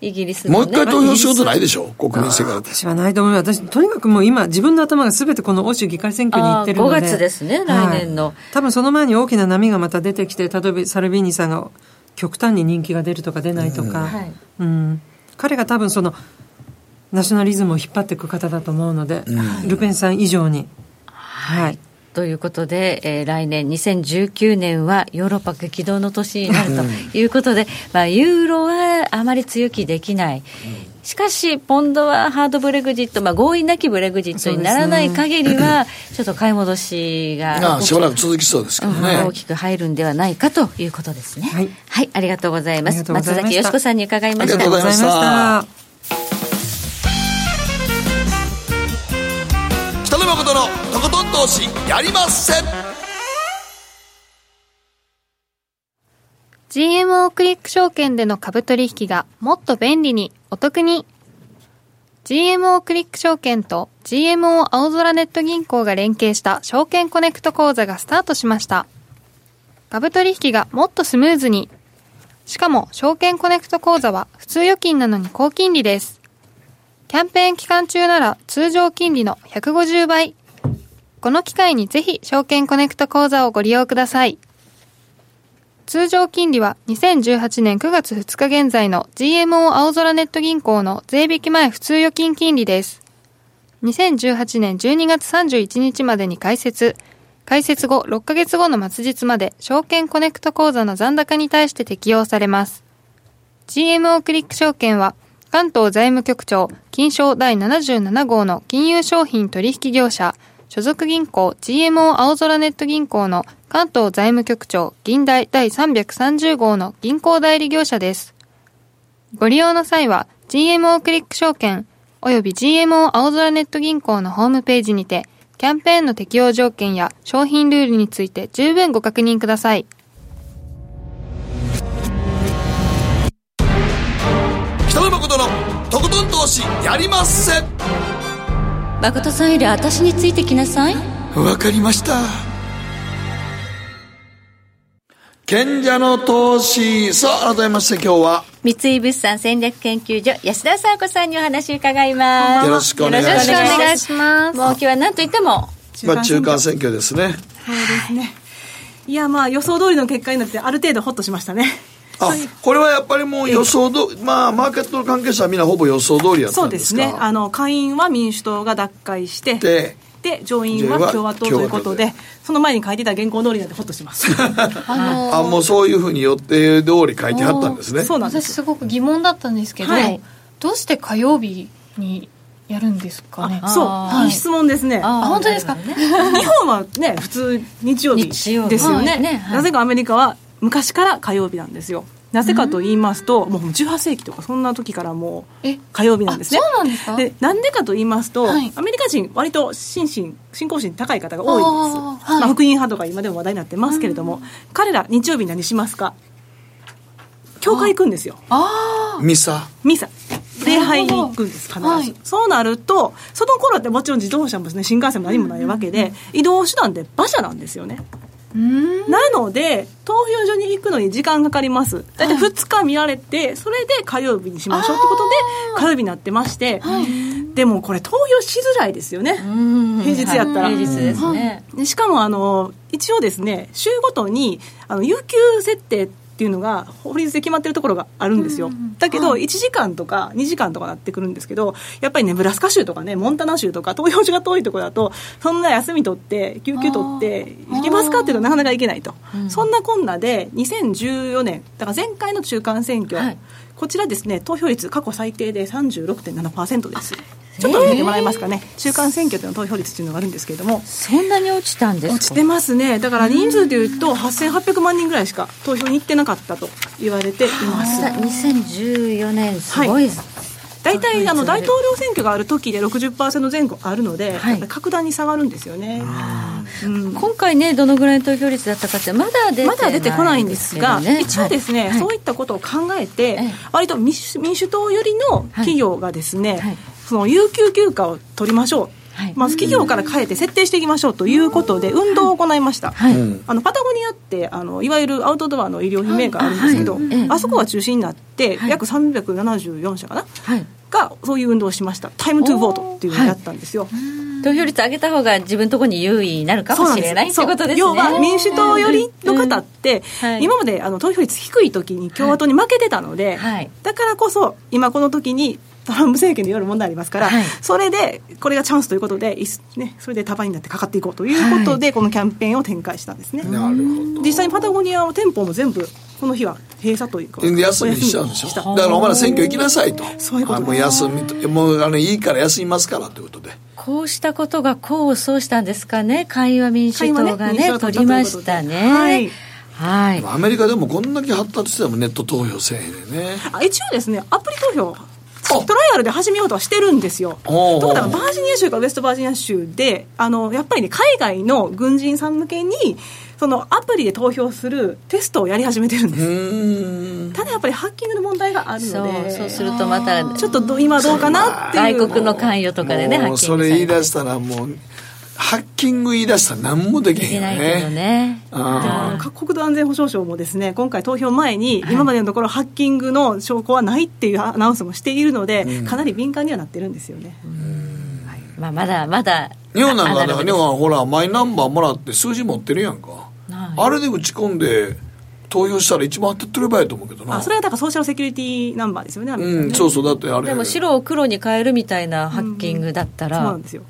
イギリス、ね、もう一回投票しようとないでしょ？国民性から。私はないと思う私とにかくもう今自分の頭が全てこの欧州議会選挙に行ってるので。5月ですね来年の、はい、多分その前に大きな波がまた出てきて例えばサルビーニさんが極端に人気が出るとか出ないとか、うん、はい、うん、彼が多分そのナショナリズムを引っ張っていく方だと思うので、うん、ルペンさん以上に。はい、ということで、えー、来年2019年はヨーロッパ激動の年になるということで、まあ、ユーロはあまり強気できない。しかし、ポンドはハードブレグジット、まあ、合意なきブレグジットにならない限りは、ちょっと買い戻しがしばらく続きそうですけどね、大きく入るんではないかということですね。はい、はい、ありがとうございます。松崎よしこさんに伺いました。ありがとうございました。やりません GMO クリック証券での株取引がもっと便利にお得に GMO クリック証券と GMO 青空ネット銀行が連携した証券コネクト講座がスタートしました。株取引がもっとスムーズに。しかも証券コネクト口座は普通預金なのに高金利です。キャンペーン期間中なら通常金利の150倍。この機会にぜひ証券コネクト口座をご利用ください。通常金利は2018年9月2日現在の GMO 青空ネット銀行の税引き前普通預金金利です。2018年12月31日までに開設、開設後6ヶ月後の末日まで証券コネクト口座の残高に対して適用されます。GMO クリック証券は関東財務局長、金賞第77号の金融商品取引業者、所属銀行 GMO 青空ネット銀行の関東財務局長、銀代第330号の銀行代理業者です。ご利用の際は GMO クリック証券及び GMO 青空ネット銀行のホームページにて、キャンペーンの適用条件や商品ルールについて十分ご確認ください。北野誠のとことん投資やりません誠さんより私についてきなさい。わかりました。賢者の投資さあ改めまして今日は。三井物産戦略研究所安田沙子さんにお話伺います。よろしくお願いします。もう今日は何と言っても。まあ中間選挙ですね。そうですね。いやまあ予想通りの結果になってある程度ホッとしましたねあこれはやっぱりもう予想ど、まあ、マーケットの関係者はみんなほぼ予想通りやったんですか？そうですね。あの下院は民主党が奪回してでで上院は共和党ということでその前に書いてた原稿通りなんでほっとします。[laughs] あもうそういうふうに予定通り書いてあったんですね。そうなんです。すごく疑問だったんですけど、はい、どうして火曜日にやるんですかね？そう、はい、いい質問ですね。あ本当ですか、[laughs] 日本はね普通日曜日。ですよね。はい。ねはい、なぜかアメリカは昔から火曜日なんですよ。なぜかと言いますと、もう18世紀とかそんな時からもう火曜日なんですね。そうなんですか？でなんでかと言いますと、はい、アメリカ人割と心身信仰心高い方が多いんです、はい、まあ、福音派とか今でも話題になってますけれども、彼ら日曜日何しますか？教会行くんですよ。ああ。ミサ。ミサ。礼拝に行くんです必ず、はい、そうなるとその頃ってもちろん自動車も、ね、新幹線も何もないわけで、移動手段で馬車なんですよねなので投票所に行くのに時間かかります。大体2日見られてそれで火曜日にしましょうってことで火曜日になってまして、でもこれ投票しづらいですよね。平日やったら、平日ですね、しかもあの一応ですね週ごとにあの有給設定ってっていうのが法律で決まってるところがあるんですよ、だけど1時間とか2時間とかなってくるんですけどやっぱりネブラスカ州とかねモンタナ州とか投票所が遠いところだとそんな休み取って休憩取って行けますかっていうのはなかなか行けないと、そんなこんなで2014年だから前回の中間選挙、はい、こちらですね投票率過去最低で36.7%ですちょっと見てもらえますかね、中間選挙での投票率っていうのがあるんですけれども、そんなに落ちたんです落ちてますね、だから人数でいうと、8800万人ぐらいしか投票に行ってなかったと言われています。2014年、すごい、はい。大体あの大統領選挙がある時で60%前後あるので、はい、格段に下がるんですよね、うん、今回ねどのぐらいの投票率だったかってまだ出てまだ出てこないんですが、ね、一応ですね、はい、そういったことを考えて、はい、割と民主党寄りの企業がですね、その有給休暇を取りましょう。はい、まず企業から変えて設定していきましょうということで運動を行いました、はい、あのパタゴニアってあのいわゆるアウトドアの医療品メーカーあるんですけど、あそこが中心になって、約374社かな、がそういう運動をしました。タイムトゥーボートっていうのをやったんですよ。投票率上げた方が自分のところに優位になるかもしれないってことですね。要は民主党寄りの方って、今まであの投票率低い時に共和党に負けてたので、はい、だからこそ今この時にトランプ政権で夜問題ありますから、はい、それでこれがチャンスということで、ね、それで束になってかかっていこうということで、はい、このキャンペーンを展開したんですね。なるほど。実際にパタゴニアの店舗も全部この日は閉鎖というか休みにしちゃうんでしょ？だからお前ら選挙行きなさいと。そういうこともう休みともうあのいいから休みますからということで。こうしたことが功を奏したんですかね？会話民主党がね、ね、取りましたね。はい。はい、アメリカでもこんだけ発達してもネット投票せえへんね一応ですねアプリ投票トライアルで始めようとはしてるんですよ。ところがバージニア州かウェストバージニア州であのやっぱりね海外の軍人さん向けにそのアプリで投票するテストをやり始めてるんですただやっぱりハッキングの問題があるのでそうするとまたちょっと今どうかなっていう外国の関与とかでねハッキングそれ言い出したらもうハッキング言い出したら何もできへんよね。ね各国土安全保障省もですね、今回投票前に、今までのところハッキングの証拠はないっていうアナウンスもしているので、うん、かなり敏感にはなってるんですよね。はい、まあ、まだまだ。日本なんか、日本はほら、マイナンバーもらって数字持ってるやんか。あれで打ち込んで、投票したら一番当たってればいいと思うけどな。あそれはだからソーシャルセキュリティナンバーですよねうんそうそうだってあれ。でも白を黒に変えるみたいなハッキングだったら、うん、そうなんですよ、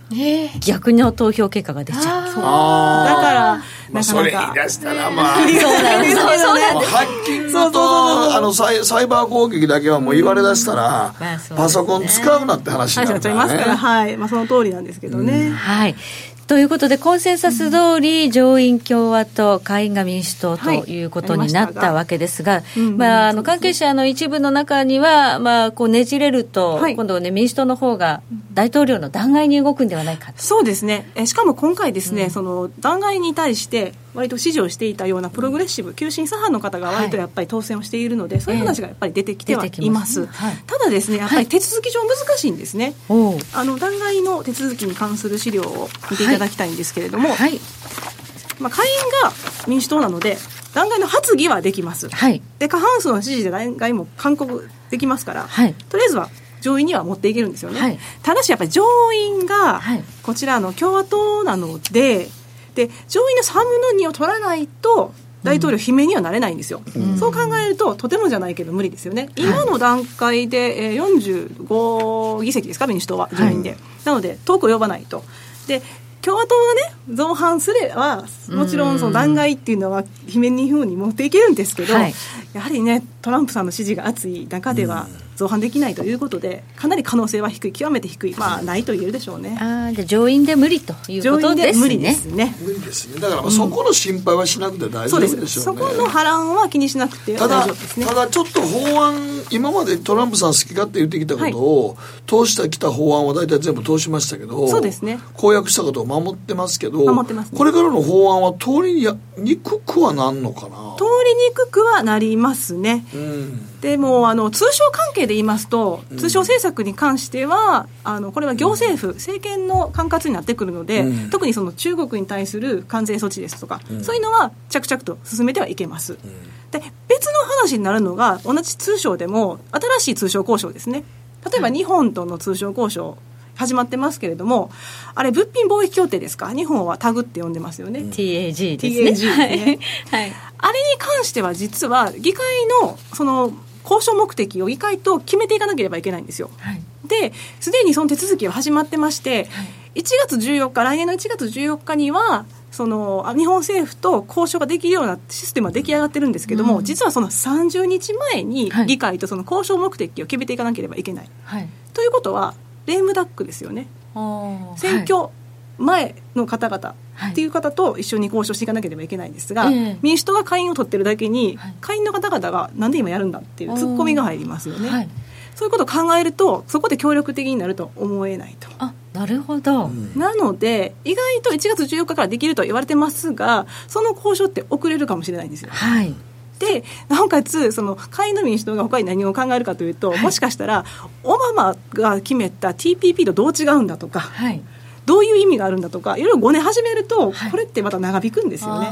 逆の投票結果が出ちゃう。あだからまあ、それ言い出したらまあ。そうなんですそうハッキングとあのサイサイバー攻撃だけはもう言われだしたら、パソコン使うなって話になるから、ね、はい、まあ、その通りなんですけどね、はいということで、コンセンサス通り、上院共和党、下院が民主党ということになったわけですが、まあ、あの関係者の一部の中には、まあ、こうねじれると、今度ね、民主党の方が大統領の弾劾に動くんではないかそうですね、えしかも今回ですね、その弾劾に対して、割と支持をしていたようなプログレッシブ、急進左派の方が割とやっぱり当選をしているので、そういう話がやっぱり出てきてはいます。ただですね、やっぱり手続き上難しいんですね。あの弾劾の手続きに関する資料を見ていただきたいんですけれども、まあ、下院が民主党なので、弾劾の発議はできます。で過半数の支持で弾劾も勧告できますから、とりあえずは上院には持っていけるんですよね、はい、ただしやっぱり上院がこちらの共和党なので、で上院の3分の2を取らないと大統領罷免にはなれないんですよ、うん、そう考えるととてもじゃないけど無理ですよね、今の段階で、えー、45議席ですか民主党は上院で、はい、なので遠く及ばないと。で共和党がね造反すればもちろんその弾劾っていうのは罷免にふうに持っていけるんですけど、はい、やはりねトランプさんの支持が厚い中では、うん造反できないということでかなり可能性は低い極めて低いまあないと言えるでしょうね。あじゃ上院で無理ということですね。無理ですね。無理ですね。だからそこの心配はしなくて大丈夫でしょうね、うん、そこの波乱は気にしなくて大丈夫ですね。ただちょっと法案今までトランプさん好き勝手言ってきたことを、はい、通してきた法案は大体全部通しましたけどそうですね。公約したことを守ってますけど守ってます、ね、これからの法案は通りにくくはなんのかな。通りにくくはなりますね、うん、でもあの通商関係で言いますと通商政策に関しては、あのこれは行政府、政権の管轄になってくるので、うん、特にその中国に対する関税措置ですとか、うん、そういうのは着々と進めてはいけます。うん、で別の話になるのが、同じ通商でも、新しい通商交渉ですね。例えば日本との通商交渉、始まってますけれども、あれ、物品貿易協定ですか、日本はタグって呼んでますよね。TAG ですね。TAG ねはい、[laughs] あれに関しては、実は議会のその交渉目的を議会と決めていかなければいけないんですよ。はい、ですでにその手続きは始まってまして、はい、1月14日来年の1月14日にはその日本政府と交渉ができるようなシステムは出来上がってるんですけども、うん、実はその30日前に議会とその交渉目的を決めていかなければいけない。はい、ということはレームダックですよね。選挙前の方々っていう方と一緒に交渉していかなければいけないんですが、はい、民主党が会員を取ってるだけに、はい、会員の方々がなんで今やるんだっていうツッコミが入りますよね、はい、そういうことを考えるとそこで協力的になると思えないと。あなるほど、なので意外と1月14日からできると言われてますがその交渉って遅れるかもしれないんですよ、はい。でなおかつその会員の民主党が他に何を考えるかというと、はい、もしかしたらオバマが決めた TPP とどう違うんだとか、はい、どういう意味があるんだとかいろいろごね始めると、これってまた長引くんですよね。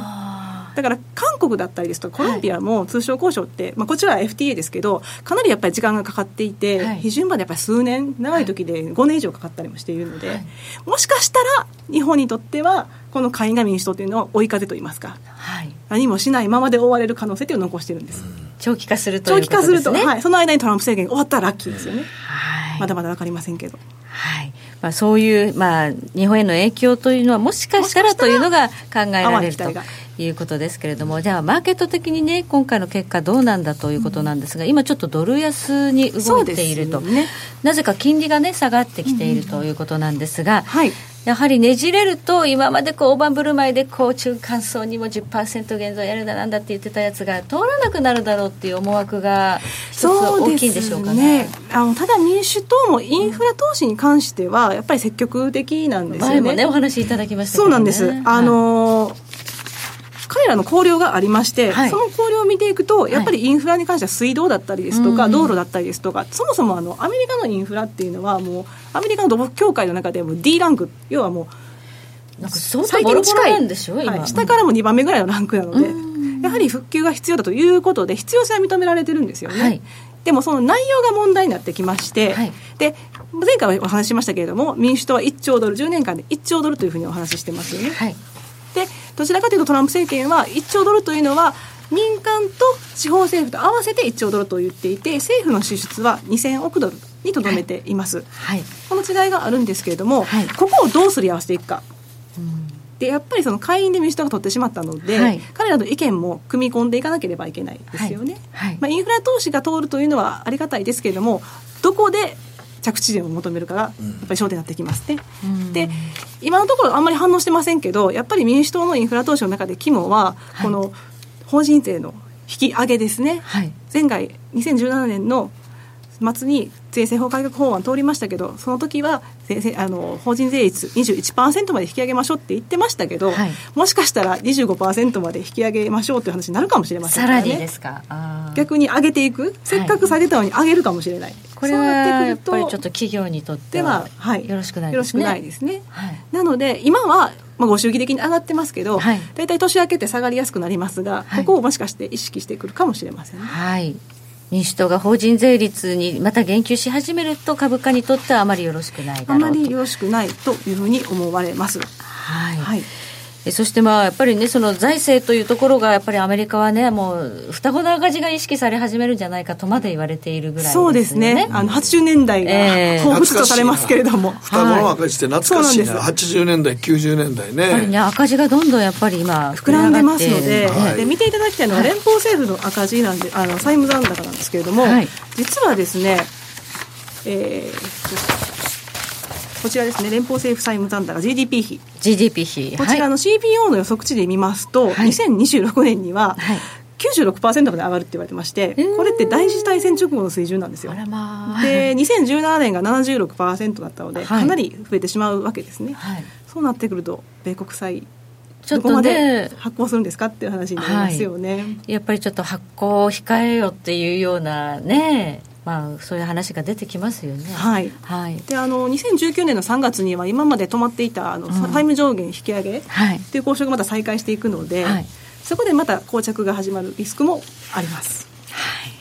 だから韓国だったりですとかコロンビアも通商交渉って、はい、まあ、こちらは FTA ですけどかなりやっぱり時間がかかっていて、はい、批准までやっぱり数年長い時で5年以上かかったりもしているので、はい、もしかしたら日本にとってはこの下院が民主党というのは追い風といいますか、はい、何もしないままで終われる可能性というのを残してるんです。長期化するということですね。長期化すると、はい、その間にトランプ政権終わったらラッキーですよね。はい、まだまだ分かりませんけど。はいまあ、そういう、まあ、日本への影響というのはもしかしたらというのが考えられるということですけれどもじゃあマーケット的にね今回の結果どうなんだということなんですが、今ちょっとドル安に動いていると、ね、なぜか金利がね下がってきているということなんですが、はいやはりねじれると今までこう大盤振る舞いでこう中間層にも10%減増やるだなんだって言ってたやつが通らなくなるだろうっていう思惑が一つ大きいんでしょうかね、ね、あのただ民主党もインフラ投資に関してはやっぱり積極的なんですよね。前もねお話いただきました、ね、そうなんです。あのー彼らの考慮がありまして、はい、その考慮を見ていくと、やっぱりインフラに関しては水道だったりですとか、はい、道路だったりですとか、そもそもあのアメリカのインフラっていうのは、もう、アメリカの土木協会の中でも D ランク、要はもう、なんか相当ボロボロなんでしょ、はい、下からも2番目ぐらいのランクなので、やはり復旧が必要だということで、必要性は認められてるんですよね。はい、でもその内容が問題になってきまして、はい、で前回お話ししましたけれども民主党は1兆ドル10年間で1兆ドルというふうにお話ししてますよね。はい、でどちらかというとトランプ政権は1兆ドルというのは民間と地方政府と合わせて1兆ドルと言っていて政府の支出は2000億ドルにとどめています、はい、この違いがあるんですけれども、はい、ここをどうすり合わせていくか、うん、でやっぱりその会員で民主党が取ってしまったので、はい、彼らの意見も組み込んでいかなければいけないですよね、まあ、インフラ投資が通るというのはありがたいですけれどもどこで着地点を求めるかがやっぱり焦点になってきますね。うん、で今のところあんまり反応してませんけどやっぱり民主党のインフラ投資の中で肝はこの法人税の引き上げですね、はい、前回2017年の末に税制法改革法案通りましたけどその時はあの法人税率21%まで引き上げましょうって言ってましたけど、はい、もしかしたら25%まで引き上げましょうという話になるかもしれませんからねですか？逆に上げていく？せっかく下げたのに上げるかもしれない、はい、これはやっぱりちょっと企業にとってはよろしくないですね、よろしくないですね、はい、なので今はまあ、ご祝儀的に上がってますけど、はい、大体年明けて下がりやすくなりますが、ここをもしかして意識してくるかもしれませんね。はい民主党が法人税率にまた言及し始めると株価にとってはあまりよろしくないあまりよろしくないというふうに思われます。はい、はいそしてまあやっぱりね、その財政というところが、やっぱりアメリカはね、もう双子の赤字が意識され始めるんじゃないかとまで言われているぐらい、ね、そうですね、あの80年代が彷彿とされますけれども、双子の赤字って懐かしいな、はい、80年代、90年代ね。やっぱりね、赤字がどんどんやっぱり今、膨らんでますので。はい、で見ていただきたいのは、連邦政府の赤字なんで、あの債務残高なんですけれども、はい、実はですね、えー、こちらですね。連邦政府債務残高 GDP 比 GDP 比こちらの CPO の予測値で見ますと、はい、2026年には、はい。96%まで上がるって言われてまして、これって大事態戦直後の水準なんですよ。まあ、で2017年が76%だったので、はい、かなり増えてしまうわけですね。はい、そうなってくると米国債どこまで発行するんですかっていう話になりますよね、はい、やっぱりちょっと発行を控えよっていうようなねまあ、そういう話が出てきますよね。はい。はい。で、あの、2019年の3月には、今まで止まっていた、あの、タイム上限引き上げ。はい。っていう交渉がまた再開していくので。はい。そこでまた膠着が始まるリスクもあります。はい。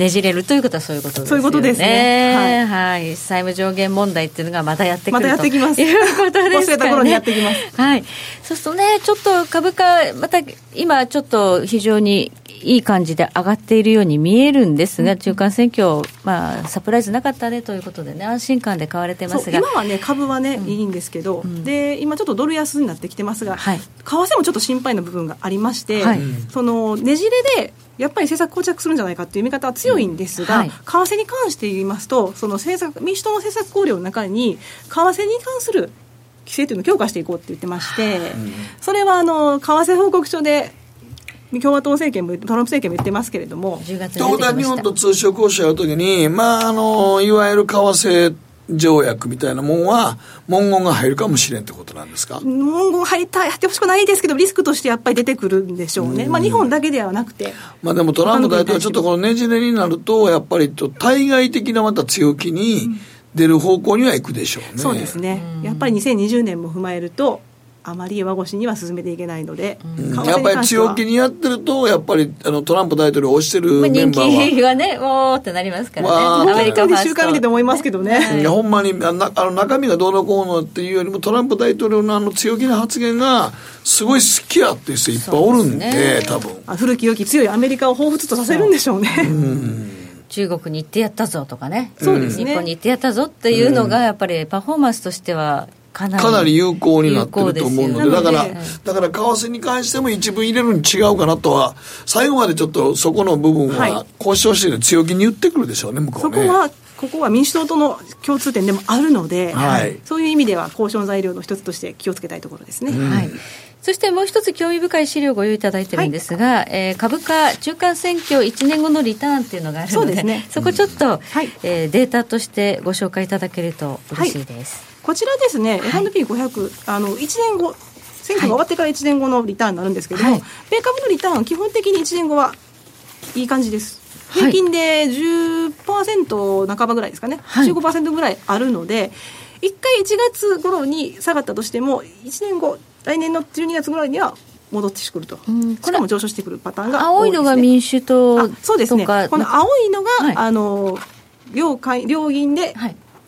ねじれるということはそういうことですね。そういうことですね。はい。はい、債務上限問題っていうのがまたやってくるまたやってきます。ということですね。忘れた頃にやってきます。はい。そうするとね、ちょっと株価、また今ちょっと非常にいい感じで上がっているように見えるんですが、中間選挙、まあ、サプライズなかったねということでね、安心感で買われてますが。今はね、株はね、うん、いいんですけど、うん、で今、ちょっとドル安になってきてますが、はい、為替もちょっと心配な部分がありまして、はい、そのねじれでやっぱり政策膠着するんじゃないかという見方は強いんですが、うん。はい、為替に関して言いますと、その政策民主党の政策考慮の中に、為替に関する規制というのを強化していこうって言ってまして、それはあの為替報告書で共和党政権もトランプ政権も言ってますけれども。10月に日本と通商交渉やるときに、まあ、あの、いわゆる為替条約みたいなもんは、文言が入るかもしれんってことなんですか？文言入りたい、入ってほしくないですけど、リスクとしてやっぱり出てくるんでしょうね、まあ、日本だけではなくて。まあ、でもトランプ大統領はちょっとこのねじれになると、やっぱり対外的なまた強気に、出る方向にはいくでしょうね。そうですね。やっぱり2020年も踏まえると、あまり弱腰には進めていけないので、うん、やっぱり強気にやってると、やっぱりあのトランプ大統領を推してるメンバーは。人気がね、おーってなりますからね。アメリカファースト。週間見てて思いますけどね。いや、ほんまにあの中身がどうのこうのっていうよりも、トランプ大統領のあの強気な発言が、すごい好きやっていう人いっぱいおるんで、でね、多分。古き良き強いアメリカを彷彿とさせるんでしょうね。うん中国に行ってやったぞとかね、そうですね日本に行ってやったぞっていうのが、やっぱりパフォーマンスとしてはかなりかなり有効になってると思うので、だから、だから為替に関しても一部入れるに違うかなとは、最後までちょっとそこの部分は交渉して強気に言ってくるでしょうね、向こうね。そこはここは民主党との共通点でもあるので、はい、そういう意味では交渉材料の一つとして気をつけたいところですね。はい。そしてもう一つ興味深い資料をご用意いただいてるんですが、はい、えー、株価中間選挙1年後のリターンっていうのがあるので、そね、そこちょっと、はい、えー、データとしてご紹介いただけると嬉しいです。はい、こちらですね、はい、S&P500、あの1年後、選挙が終わってから1年後のリターンになるんですけども、はい、米株のリターン、基本的に1年後はいい感じです。平均で10%半ばぐらいですかね、はい、15%ぐらいあるので、1回1月頃に下がったとしても、1年後、来年の12月ぐらいには戻ってくると、うん、これも上昇してくるパターンが、ね、青いのが民主党そうですね、この青いのが、はい、あの両両銀で、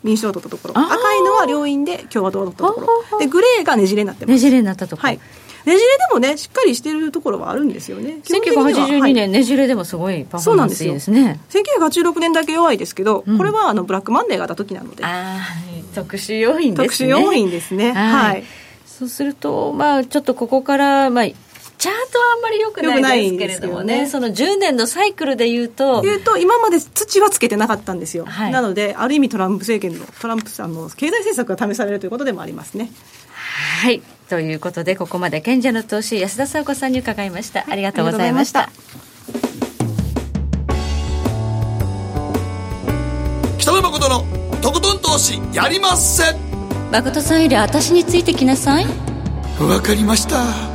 民主党を取ったところ。赤いのは両院で共和党を取ったところ。でグレーがねじれになってます。ねじれになったところ、はい、ねじれでもねしっかりしてるところはあるんですよね。1982年、ねじれでもすごいパフォーマンスいいですね。す1986年だけ弱いですけど、うん、これはあのブラックマンデーがあった時なので。あ特殊要因ですね。特殊要因ですね。はい。そうすると、まあ、ちょっとここから、まあ、チャートはあんまり良くないですけれどもね、ねその10年のサイクルでいうと。言うと、今まで土はつけてなかったんですよ。はい、なので、ある意味トランプ政権の、トランプさんの経済政策が試されるということでもありますね。はい。ということで、ここまで賢者の投資、安田沙子さんに伺いました。ありがとうございました。北野誠のとことん投資やりません誠さんより私についてきなさいわかりました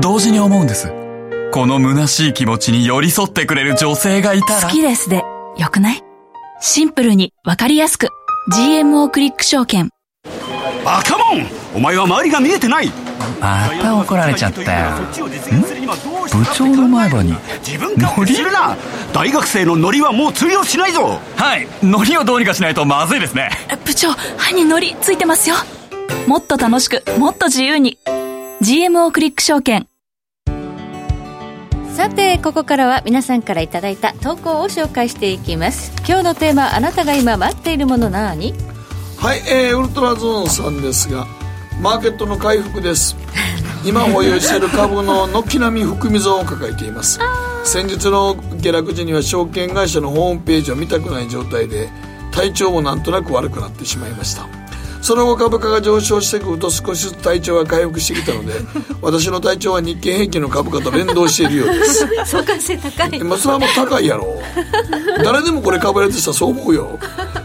同時に思うんです。この虚しい気持ちに寄り添ってくれる女性がいたら。好きですでよくない？シンプルにわかりやすく。GMO クリック証券。バカモン！お前は周りが見えてない！また怒られちゃったよ。部長の前歯に。ノリ？するな！大学生のノリはもう通用しないぞ！はい。ノリをどうにかしないとまずいですね。部長歯にノリついてますよ。もっと楽しくもっと自由に GMO クリック証券。さてここからは皆さんからいただいた投稿を紹介していきます。今日のテーマあなたが今待っているもの何？はい、えー、ウルトラゾーンさんですがマーケットの回復です。[laughs] 今保有している株の軒並み含み損を抱えています。先日の下落時には証券会社のホームページを見たくない状態で体調もなんとなく悪くなってしまいましたその後株価が上昇してくると少しずつ体調が回復してきたので [laughs] 私の体調は日経平均の株価と連動しているようです。相関性高いまあそれはもう高いやろ。誰でもこれ株やってたらそう思うよ。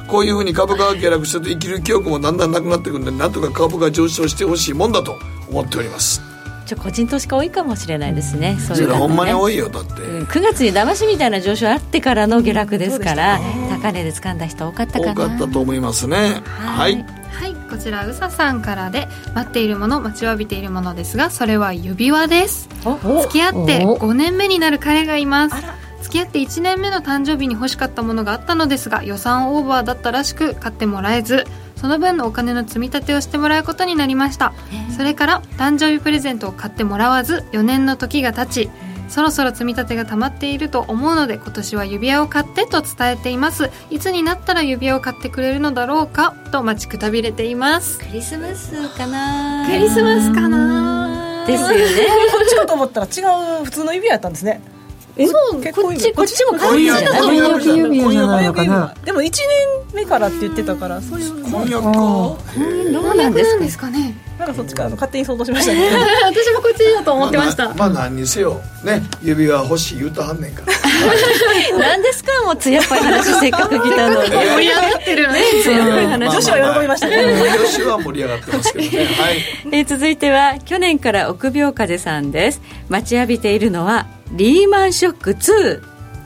こういうふうに株価が下落してると生きる記憶もだんだんなくなってくるんでなんとか株が上昇してほしいもんだと思っております。ちょ個人投資家多いかもしれないですね、そういうの、ね、ほんまに多いよだって、うん、9月に騙しみたいな上昇あってからの下落ですから、高値で掴んだ人多かったかな。多かったと思いますね。はい、はい、こちらうささんからで待っているもの待ちわびているものですがそれは指輪です。付き合って5年目になる彼がいます。付き合って1年目の誕生日に欲しかったものがあったのですが予算オーバーだったらしく買ってもらえずその分のお金の積み立てをしてもらうことになりました。それから誕生日プレゼントを買ってもらわず4年の時が経ちそろそろ積み立てが溜まっていると思うので今年は指輪を買ってと伝えています。いつになったら指輪を買ってくれるのだろうかと待ちくたびれています。クリスマスかな。クリスマスかなですよね。[laughs] そっちかと思ったら違う普通の指輪やったんですね。えそうこっちこっちも婚約婚約指輪じゃないのかなでも1年目からって言ってたからそういう。婚約か。どうなんですかね。なんかそっちから勝手に想像しましたね。[laughs] 私もこっちだと思ってました。まあ、まあ、何にせよね指輪欲しい言うとはんねんから。[laughs] 何ですかもう艶っぽい話せっかく来たのに。[laughs] 盛り上がってるね。艶っぽい話女子は喜びましたね。女子は盛り上がってますけどね。はい。えー続いては去年から臆病風さんです。待ちわびているのはリーマンショック2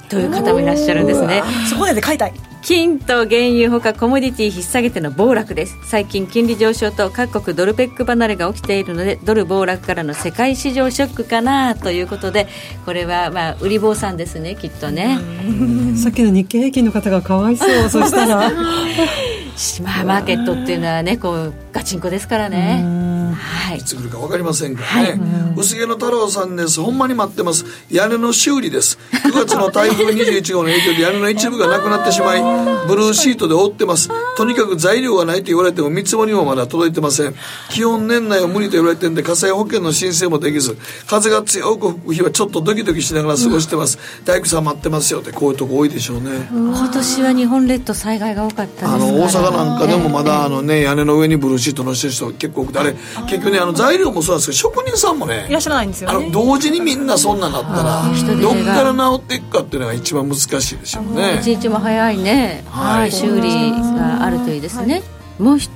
という方もいらっしゃるんですね。そこで買いたい。金と原油ほかコモディティ引っ提げての暴落です。最近金利上昇と各国ドルペック離れが起きているのでドル暴落からの世界市場ショックかなということでこれはまあ売り坊さんですねきっとね。さっきの日経平均の方がかわいそう。[laughs] そしたら。まあマーケットっていうのはねこうガチンコですからねはい。いつ来るか分かりませんからね、薄毛の太郎さんです。ほんまに待ってます。屋根の修理です。9月の台風21号の影響で屋根の一部がなくなってしまいブルーシートで覆ってます。とにかく材料がないと言われても見積もりもまだ届いてません。基本年内は無理と言われてるんで火災保険の申請もできず風が強く吹く日はちょっとドキドキしながら過ごしてます、大工さん待ってますよってこういうとこ多いでしょうね。今年は日本列島災害が多かったですからあの大阪なんかでもまだあのね屋根の上にブルーシートのしてる人結構多くてあれ結局ねあの材料もそうなんですけど職人さんもねいらっしゃらないんですよね。あの同時にみんなそんななったらどっから治っていくかっていうのが一番難しいでしょうね。一日も早いね。はい。修理があるといいですね。もう一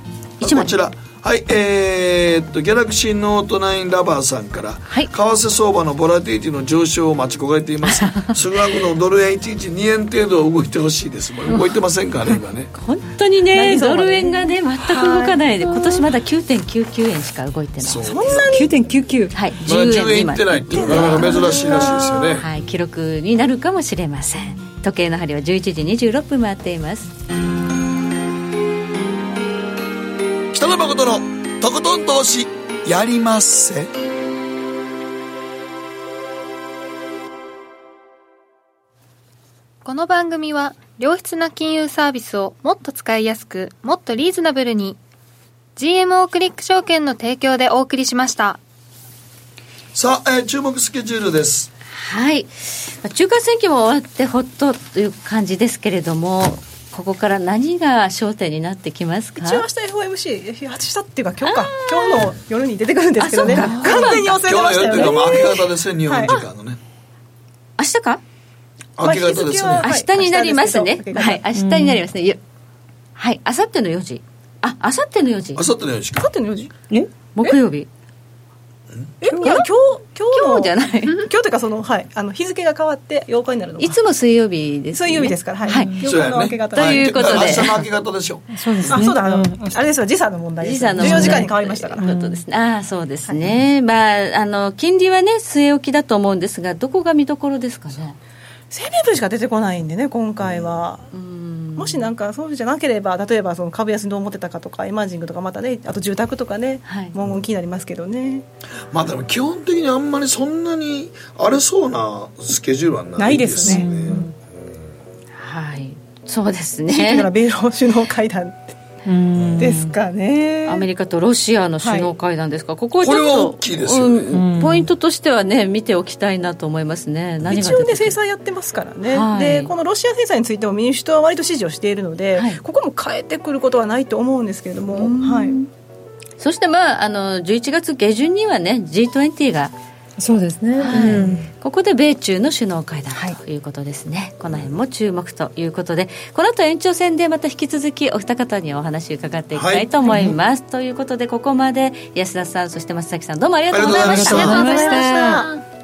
枚。こちらはいえー、っとギャラクシーノート9ラバーさんから、はい。為替相場のボラティリティの上昇を待ち焦がれています。[laughs] 数学のドル円1日2円程度は動いてほしいです。もう動いてませんからね今ね。[laughs] 本当にねドル円がね全く動かないで今年まだ9.99円しか動いてない。そんなに？9.99はい。まだ10 10円い円ってないっていうのが珍しいらしいですよね。はい、記録になるかもしれません。時計の針は11時26分回っています北野誠のとことん投資やりまっせ。この番組は良質な金融サービスをもっと使いやすくもっとリーズナブルに GMO クリック証券の提供でお送りしました。さあ、えー注目スケジュールです。はい。まあ中間選挙も終わってほっとという感じですけれどもここから何が焦点になってきますか？一応明日 FOMC 明日っていうか今日か。今日の夜に出てくるんですけどね。完全に忘れて今ましたよね。日の夜というか、まあ、明け方ですね日本時間のね、明日か？まあ明け方ですね、明日になりますね。はい明日になりますね。よはい明後日の4時。あ明後日の4時。あさっての4時勝ってんの4時？え？木曜日えいや今日今日の今日じゃない。[laughs] 今日というかそのはい。あの日付が変わって8日になるのがいつも水曜日です、ね、水曜日ですからはい。はい。8そうやね。日の明け方ということで。明日の明け方でしょそうですね。あそうだ。あのん。あれですよ。時差の問題です時差の14時間に変わりましたから。ということですね。ああ、そうですね。まあ、あの、金利はね、据え置きだと思うんですが、どこが見どころですかね？生命分しか出てこないんでね今回はもしなんかそうじゃなければ例えばその株安にどう思ってたかとかエマージングとかまたねあと住宅とかね、はい。文言気になりますけどね。まあでも基本的にあんまりそんなに荒れそうなスケジュールはないですね。ないですはい。そうです [laughs] だからね。米ロ首脳会談ですかね。アメリカとロシアの首脳会談ですか、ここはちょっとこれは大きいですよ。ねうん。ポイントとしてはね見ておきたいなと思いますね。一応ね制裁やってますからね、はい。でこのロシア制裁についても民主党は割と支持をしているので、はい。ここも変えてくることはないと思うんですけれども、はい、そしてまああの11月下旬にはね G20 がそうですね、うん。ここで米中の首脳会談とい。うことですね、この辺も注目ということでこの後延長戦でまた引き続きお二方にお話伺っていきたいと思います、ということでここまで安田さんそして松崎さんどうもありがとうございました。ありがとうございました